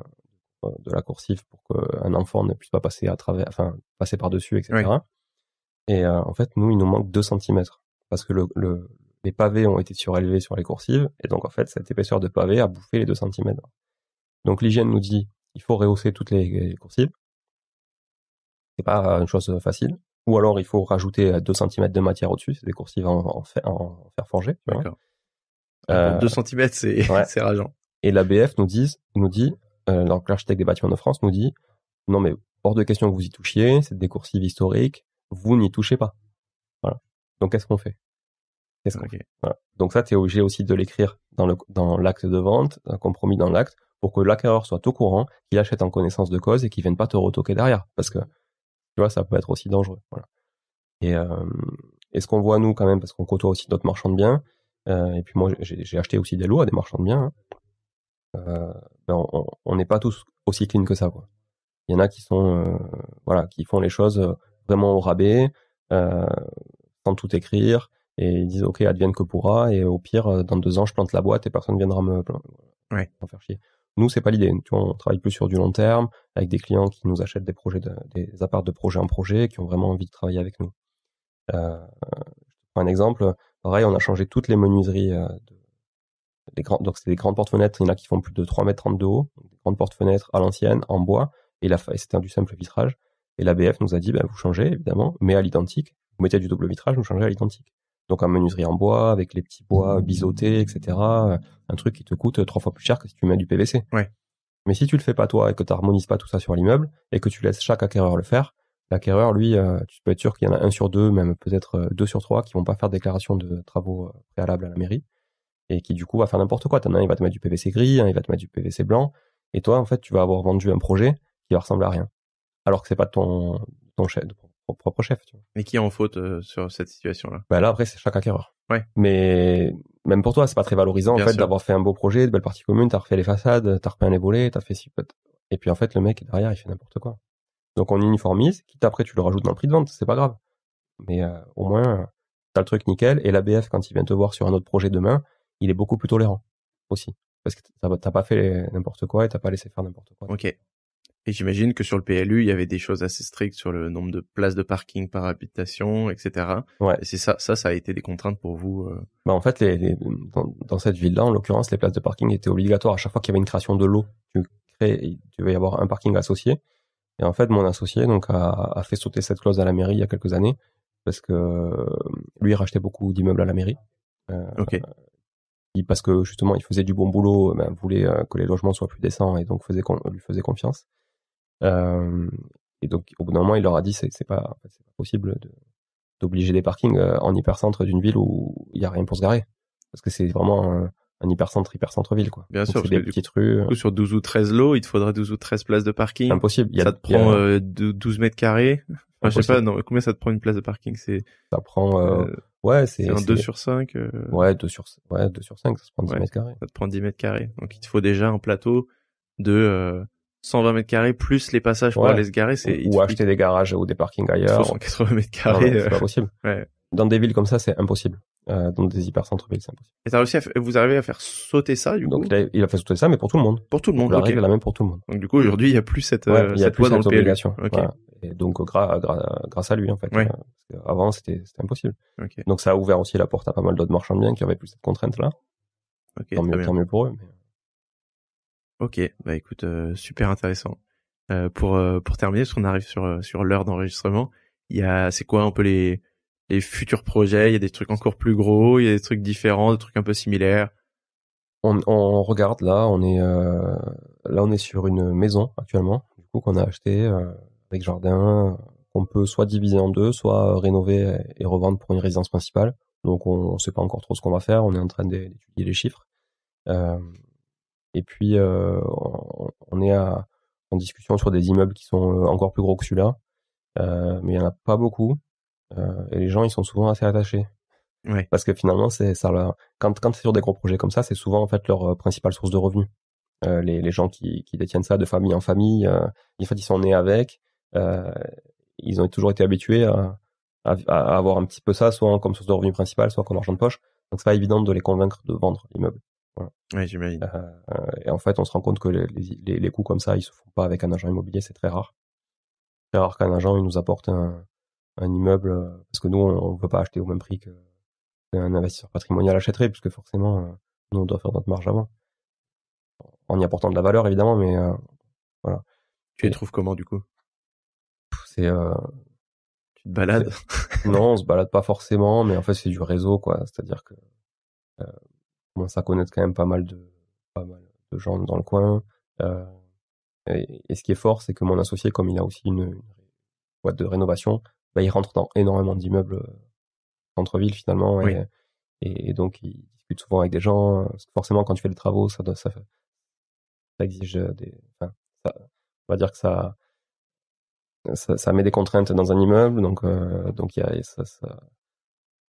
euh, de la coursive pour qu'un enfant ne puisse pas passer à travers, enfin passer par dessus, etc. Et euh, en fait, nous, il nous manque 2 cm parce que le, le, les pavés ont été surélevés sur les coursives, et donc en fait, cette épaisseur de pavé a bouffé les 2 cm. Donc l'hygiène nous dit il faut rehausser toutes les, les coursives. C'est pas une chose facile. Ou alors il faut rajouter 2 cm de matière au-dessus, c'est des coursives en, en, fer, en fer forgé. D'accord. Euh, 2 cm, c'est ouais. rageant. Et l'ABF nous dit, nous dit, euh, donc l'architecte des bâtiments de France nous dit, non mais hors de question que vous y touchiez, c'est des coursives historiques, vous n'y touchez pas. Voilà. Donc qu'est-ce qu'on fait? Qu'est-ce qu'on fait? Voilà. Donc ça, tu es obligé aussi de l'écrire dans le dans l'acte de vente, un compromis dans l'acte, pour que l'acquéreur soit au courant, qu'il achète en connaissance de cause et qu'il vienne pas te retoquer derrière, parce que tu vois, ça peut être aussi dangereux. Voilà. Et, euh, et ce qu'on voit nous quand même, parce qu'on côtoie aussi d'autres marchands de biens, euh, et puis moi j'ai acheté aussi des lots à des marchands de biens. hein. Euh, ben, on- n'est pas tous aussi clean que ça. Quoi. Il y en a qui sont, voilà, qui font les choses vraiment au rabais, sans tout écrire, et ils disent ok, advienne que pourra, et au pire, dans deux ans, je plante la boîte et personne viendra me, me faire chier. Nous, c'est pas l'idée. On travaille plus sur du long terme, avec des clients qui nous achètent des projets, de, des apparts de projet en projet, qui ont vraiment envie de travailler avec nous. Euh, un exemple. Pareil, on a changé toutes les menuiseries. euh, donc c'est des grandes portes-fenêtres. Il y en a qui font plus de 3 mètres 30 de haut. Des grandes portes-fenêtres à l'ancienne, en bois. Et, la, et c'était du simple vitrage. Et l'ABF nous a dit, ben, vous changez, évidemment, mais à l'identique. Vous mettez du double vitrage, vous changez à l'identique. Donc en menuiserie en bois, avec les petits bois biseautés, etc. euh, Un truc qui te coûte trois fois plus cher que si tu mets du PVC. Ouais. Mais si tu le fais pas toi et que tu harmonises pas tout ça sur l'immeuble et que tu laisses chaque acquéreur le faire, l'acquéreur, lui, euh, tu peux être sûr qu'il y en a un sur deux, même peut-être euh, deux sur trois, qui vont pas faire de déclaration de travaux préalables à la mairie et qui du coup va faire n'importe quoi. T'en as un, il va te mettre du PVC gris, un, il va te mettre du PVC blanc, et toi, en fait, tu vas avoir vendu un projet qui va ressembler à rien. Alors que c'est pas ton, ton chef, propre chef, tu vois. Mais qui est en faute euh, sur cette situation-là? Bah là, après, c'est chaque acquéreur. Ouais. Mais même pour toi, c'est pas très valorisant, Bien en fait, d'avoir fait un beau projet, de belles parties communes, t'as refait les façades, t'as repeint les volets, t'as fait si peut Et puis, en fait, le mec, derrière, il fait n'importe quoi. Donc, on uniformise, quitte après, tu le rajoutes dans le prix de vente, c'est pas grave. Mais euh, au moins, t'as le truc nickel, et l'ABF, quand il vient te voir sur un autre projet demain, il est beaucoup plus tolérant aussi. Parce que t'as pas fait n'importe quoi et t'as pas laissé faire n'importe quoi. Ok. Et j'imagine que sur le PLU, il y avait des choses assez strictes sur le nombre de places de parking par habitation, etc. Ouais. Et c'est ça, ça, ça a été des contraintes pour vous. euh, Bah en fait, les, les- dans, dans cette ville-là, en l'occurrence, les places de parking étaient obligatoires. À chaque fois qu'il y avait une création de lot, tu crées, il devait y avoir un parking associé. Et en fait, mon associé donc a, a fait sauter cette clause à la mairie il y a quelques années parce que lui il rachetait beaucoup d'immeubles à la mairie. Euh, Ok. il- parce que justement, il faisait du bon boulot, ben, voulait euh, que les logements soient plus décents et donc faisait lui faisait confiance. Euh, et donc, au bout d'un moment, il leur a dit c'est pas, pas possible de d'obliger des parkings euh, en hypercentre d'une ville où il y a rien pour se garer, parce que c'est vraiment un, un hypercentre, hyper-centre-ville quoi. Bien Donc, sûr, parce des que petites rues, Du coup, sur 12 ou 13 lots, il te faudrait 12 ou 13 places de parking. impossible. Il y a- ça te a- prend euh, de- 12 mètres carrés. Enfin, je sais pas, non, combien ça te prend une place de parking? C'est ça prend, euh, euh, ouais, c'est c'est un c'est- 2 sur 5 euh, ouais 2 sur ouais 2 sur 5 ça se prend 10 Ouais. mètres carrés. Ça te prend 10 mètres carrés. Donc, il te faut déjà un plateau de euh, 120 mètres carrés plus les passages pour Ouais. aller se garer. C'est Ou acheter des garages ou des parkings ailleurs. 180 mètres carrés. euh. c'est pas possible. Ouais. Dans des villes comme ça, c'est impossible. Euh, dans des hyper-centres-villes, c'est impossible. Et t'as réussi à vous arrivez à faire sauter ça, du Donc coup, il a, il a fait sauter ça, mais pour tout le monde. pour tout le Donc monde. la ok. règle est la même pour tout le monde. Donc, du coup, aujourd'hui, il y a plus cette, Ouais, euh, il y a cette plus loi dans cette le obligation. Ok. Voilà. Et donc gra- gra- grâce à lui en fait. Ouais. Euh, parce qu'avant c'était c'était impossible. Ok. Donc ça a ouvert aussi la porte à pas mal d'autres marchands de biens qui avaient plus cette contrainte là. Tant, mieux, tant mieux pour eux. mais- Ok, bah écoute, euh, super intéressant. Euh, pour euh, pour terminer, parce qu'on arrive sur sur l'heure d'enregistrement, c'est quoi un peu les les futurs projets? Il y a des trucs encore plus gros, il y a des trucs différents, des trucs un peu similaires? On, regarde là, on est là on est sur une maison actuellement, du coup qu'on a acheté avec jardin, qu'on peut soit diviser en deux, soit rénover et, revendre pour une résidence principale. Donc on, on sait pas encore trop ce qu'on va faire, on est en train d'é- d'étudier les chiffres. Et puis euh, on, est à- en discussion sur des immeubles qui sont euh, encore plus gros que celui-là, Euh, mais il y en a pas beaucoup. Et les gens ils sont souvent assez attachés. Ouais. Parce que finalement, c'est ça. Quand quand c'est sur des gros projets comme ça, c'est souvent en fait leur principale source de revenus. Euh, les, les gens qui, qui détiennent ça de famille en famille, euh, en fait, ils sont nés avec. Euh, ils ont toujours été habitués à, à, avoir un petit peu ça, soit comme source de revenu principal, soit comme argent de poche. Donc c'est pas évident de les convaincre de vendre l'immeuble. Voilà. Ouais, j'imagine. Euh, et en fait, on se rend compte que les, les, les, coûts comme ça, ils se font pas avec un agent immobilier, c'est très rare. C'est rare qu'un agent il nous apporte un, un immeuble parce que nous on, ne veut pas acheter au même prix qu'un investisseur patrimonial achèterait, puisque forcément nous on doit faire notre marge avant, en y apportant de la valeur évidemment, mais voilà. Tu les trouves comment du coup? C'est euh, tu te balades? Non, on se balade pas forcément, mais en fait c'est du réseau quoi. C'est-à-dire que euh, commence à connaître quand même pas mal de pas mal de gens dans le coin. Euh, et, ce qui est fort, c'est que mon associé, comme il a aussi une, boîte de rénovation, bah, il rentre dans énormément d'immeubles euh, centre-ville finalement, et, et, donc il discute souvent avec des gens. Parce que forcément, quand tu fais des travaux, ça, ça, ça exige des, enfin, ça, on va dire que ça, ça, ça, met des contraintes dans un immeuble, donc euh, donc il y a ça, ça,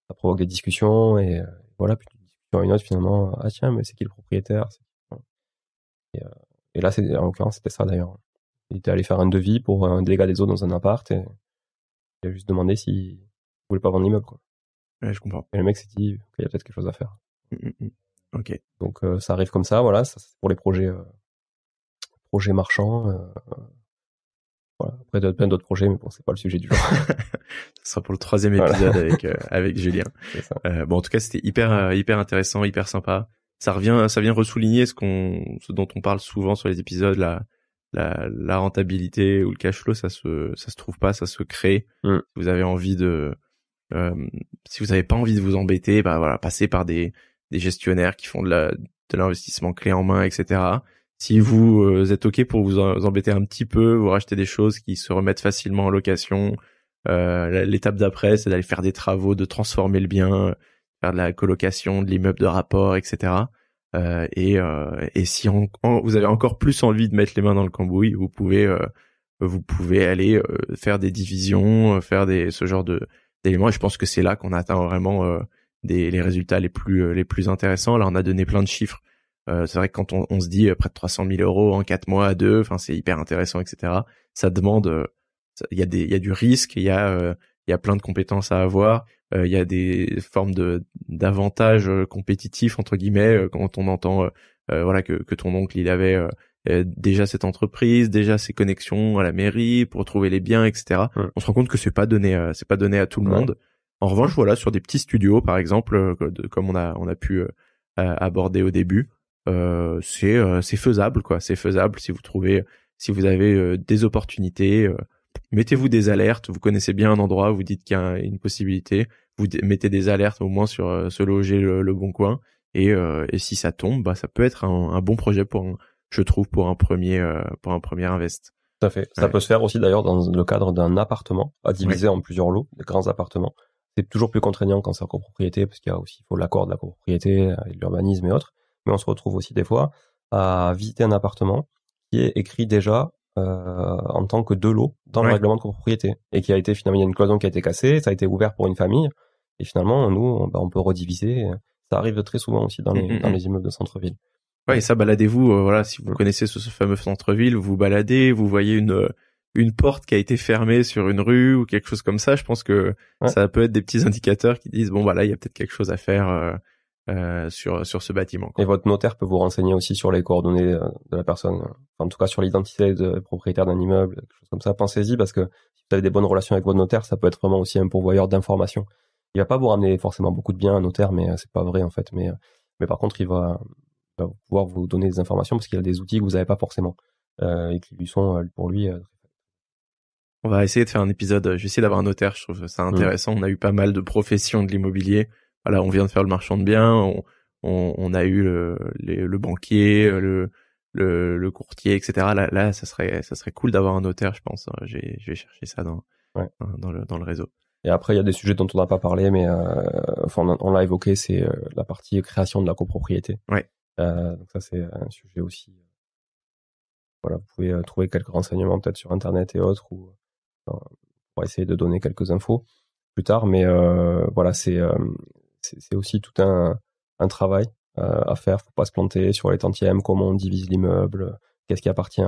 ça, provoque des discussions et euh, voilà puis une autre finalement ah tiens mais c'est qui le propriétaire? Et, euh, et, là c'est en l'occurrence c'était ça d'ailleurs il était allé faire un devis pour un dégât des eaux dans un appart et il a juste demandé s'il voulait pas vendre l'immeuble quoi. Ouais, je comprends. Et le mec s'est dit qu'il y a peut-être quelque chose à faire. Mmh, mmh, mmh. Ok. Donc ça arrive comme ça, voilà, ça c'est pour les projets projets marchands voilà. Après, il y a plein d'autres projets, mais bon, c'est pas le sujet du jour. Ce sera pour le troisième épisode avec euh, avec Julien. Euh, bon, en tout cas, c'était hyper euh, hyper intéressant, hyper sympa. Ça revient, ça vient ressouligner ce qu'on, ce dont on parle souvent sur les épisodes, la la, la rentabilité ou le cash flow, ça se ça se trouve pas, ça se crée. Mm. Vous avez envie de, euh, si vous avez pas envie de vous embêter, bah voilà, passez par des des gestionnaires qui font de la de l'investissement clé en main, etc si vous euh, êtes ok pour vous, embêter un petit peu, vous rachetez des choses qui se remettent facilement en location. Euh, l'étape d'après, c'est d'aller faire des travaux, de transformer le bien, faire de la colocation, de l'immeuble de rapport, etc. Euh, et, et si vous avez encore plus envie de mettre les mains dans le cambouis, vous pouvez vous pouvez aller faire des divisions, faire des ce genre de d'éléments. Et je pense que c'est là qu'on atteint vraiment des les résultats les plus les plus intéressants. Là, on a donné plein de chiffres euh, c'est vrai que quand on, on, se dit euh, près de 300 000 euros en quatre mois à deux, enfin c'est hyper intéressant, etc. Ça demande, euh, il y a des, il y a du risque, il y a, il y a plein de compétences à avoir, il y a des formes de d'avantages compétitifs entre guillemets quand on entend, voilà que, que ton oncle il avait déjà cette entreprise, déjà ses connexions à la mairie pour trouver les biens, etc. On se rend compte que c'est pas donné, c'est pas donné à tout le monde. En revanche, voilà, sur des petits studios, par exemple, comme on a on a pu aborder au début, euh, c'est euh, c'est faisable quoi. C'est faisable si vous trouvez si vous avez euh, des opportunités mettez-vous des alertes. Vous connaissez bien un endroit vous dites qu'il y a une possibilité. Vous mettez des alertes au moins sur se loger le, bon coin. Et, et si ça tombe bah ça peut être un, un bon projet pour un, je trouve pour un premier pour un premier invest. Tout à fait. Ça peut se faire aussi d'ailleurs dans le cadre d'un appartement à diviser en plusieurs lots des grands appartements. C'est toujours plus contraignant quand c'est en copropriété parce qu'il y a aussi il faut l'accord de la copropriété l'urbanisme et autres mais on se retrouve aussi des fois à visiter un appartement qui est écrit déjà euh, en tant que deux lots dans le règlement de copropriété et qui a été finalement il y a une cloison qui a été cassée, ça a été ouvert pour une famille et finalement nous on, bah, on peut rediviser. Ça arrive très souvent aussi dans les, mm, mm, dans mm. les immeubles de centre-ville. Ouais, et ça baladez-vous, euh, voilà, si vous connaissez ce, fameux centre-ville, vous baladez, vous voyez une une porte qui a été fermée sur une rue ou quelque chose comme ça. Je pense que ça peut être des petits indicateurs qui disent bon bah là il y a peut-être quelque chose à faire. Euh, euh, sur sur ce bâtiment. Et votre notaire peut vous renseigner aussi sur les coordonnées euh, de la personne, en tout cas sur l'identité de propriétaire d'un immeuble, quelque chose comme ça. Pensez-y parce que si vous avez des bonnes relations avec votre notaire, ça peut être vraiment aussi un pourvoyeur d'informations. Il va pas vous ramener forcément beaucoup de biens un notaire, mais euh, c'est pas vrai en fait. Mais mais par contre, il va, pouvoir vous donner des informations parce qu'il a des outils que vous n'avez pas forcément euh, et qui lui sont pour lui. on va essayer de faire un épisode. Je vais essayer d'avoir un notaire. Je trouve ça mmh. intéressant. On a eu pas mal de professions de l'immobilier voilà, on vient de faire le marchand de biens, on, on, on a eu le, le banquier, le, le, le, courtier, etc. Là, là, ça serait, ça serait cool d'avoir un notaire, je pense. Je vais, je vais chercher ça dans, dans, le, dans le réseau. Et après, il y a des sujets dont on n'a pas parlé, mais euh, enfin, on, l'a évoqué, c'est euh, la partie création de la copropriété. Ouais. Euh, donc ça, c'est un sujet aussi. Voilà, vous pouvez trouver quelques renseignements peut-être sur Internet et autres, ou pour essayer de donner quelques infos plus tard. Mais voilà, c'est c'est aussi tout un, un travail euh, à faire. Faut pas se planter sur les tantièmes, comment on divise l'immeuble, qu'est-ce qui appartient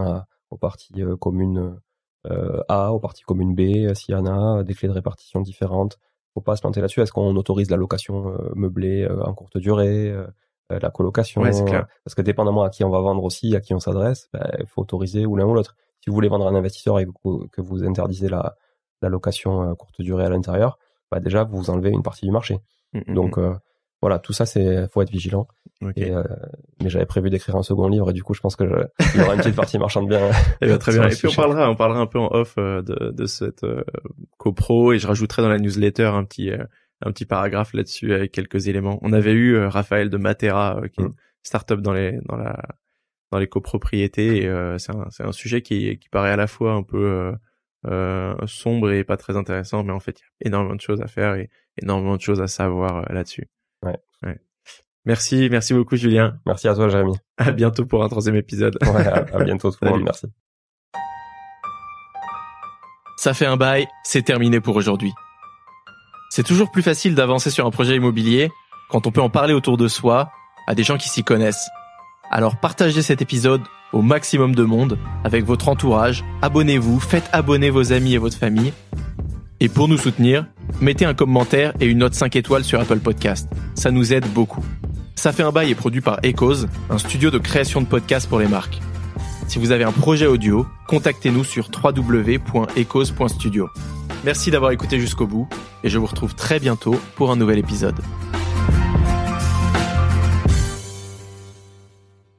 aux parties euh, communes euh, A aux parties communes B, s'il y en a, des clés de répartition différentes. Faut pas se planter là-dessus. Est-ce qu'on autorise la location meublée en courte durée, la colocation? Ouais, c'est clair. Parce que dépendamment à qui on va vendre aussi, à qui on s'adresse, ben, il faut autoriser ou l'un ou l'autre. Si vous voulez vendre à un investisseur et que vous, interdisez la, la location courte durée à l'intérieur, bah déjà vous enlevez une partie du marché. Mm, mm, Donc euh, voilà, tout ça c'est faut être vigilant. mm. Et, euh, mais j'avais prévu d'écrire un second livre et du coup je pense que je, il y aura une petite partie marchande bien. Eh ben, très bien. Et puis on parlera, on parlera un peu en off euh, de, de cette euh, copro et je rajouterai dans la newsletter un petit euh, un petit paragraphe là-dessus avec quelques éléments. On avait eu euh, Raphaël de Matera euh, qui est une Mm. startup dans les dans la dans les copropriétés et euh, c'est un c'est un sujet qui qui paraît à la fois un peu euh, euh, sombre et pas très intéressant mais en fait il y a énormément de choses à faire et énormément de choses à savoir euh, là-dessus. Ouais. ouais. Merci, merci beaucoup Julien. Merci à toi Jérémy. À bientôt pour un troisième épisode. Ouais, à, à bientôt tout le monde. Merci. Ça fait un bail, c'est terminé pour aujourd'hui. C'est toujours plus facile d'avancer sur un projet immobilier quand on peut en parler autour de soi à des gens qui s'y connaissent. Alors partagez cet épisode au maximum de monde avec votre entourage, abonnez-vous, faites abonner vos amis et votre famille. Et pour nous soutenir, mettez un commentaire et une note 5 étoiles sur Apple Podcast. Ça nous aide beaucoup. Ça fait un bail est produit par Echoes, un studio de création de podcasts pour les marques. Si vous avez un projet audio, contactez-nous sur www.ecos.studio. Merci d'avoir écouté jusqu'au bout et je vous retrouve très bientôt pour un nouvel épisode.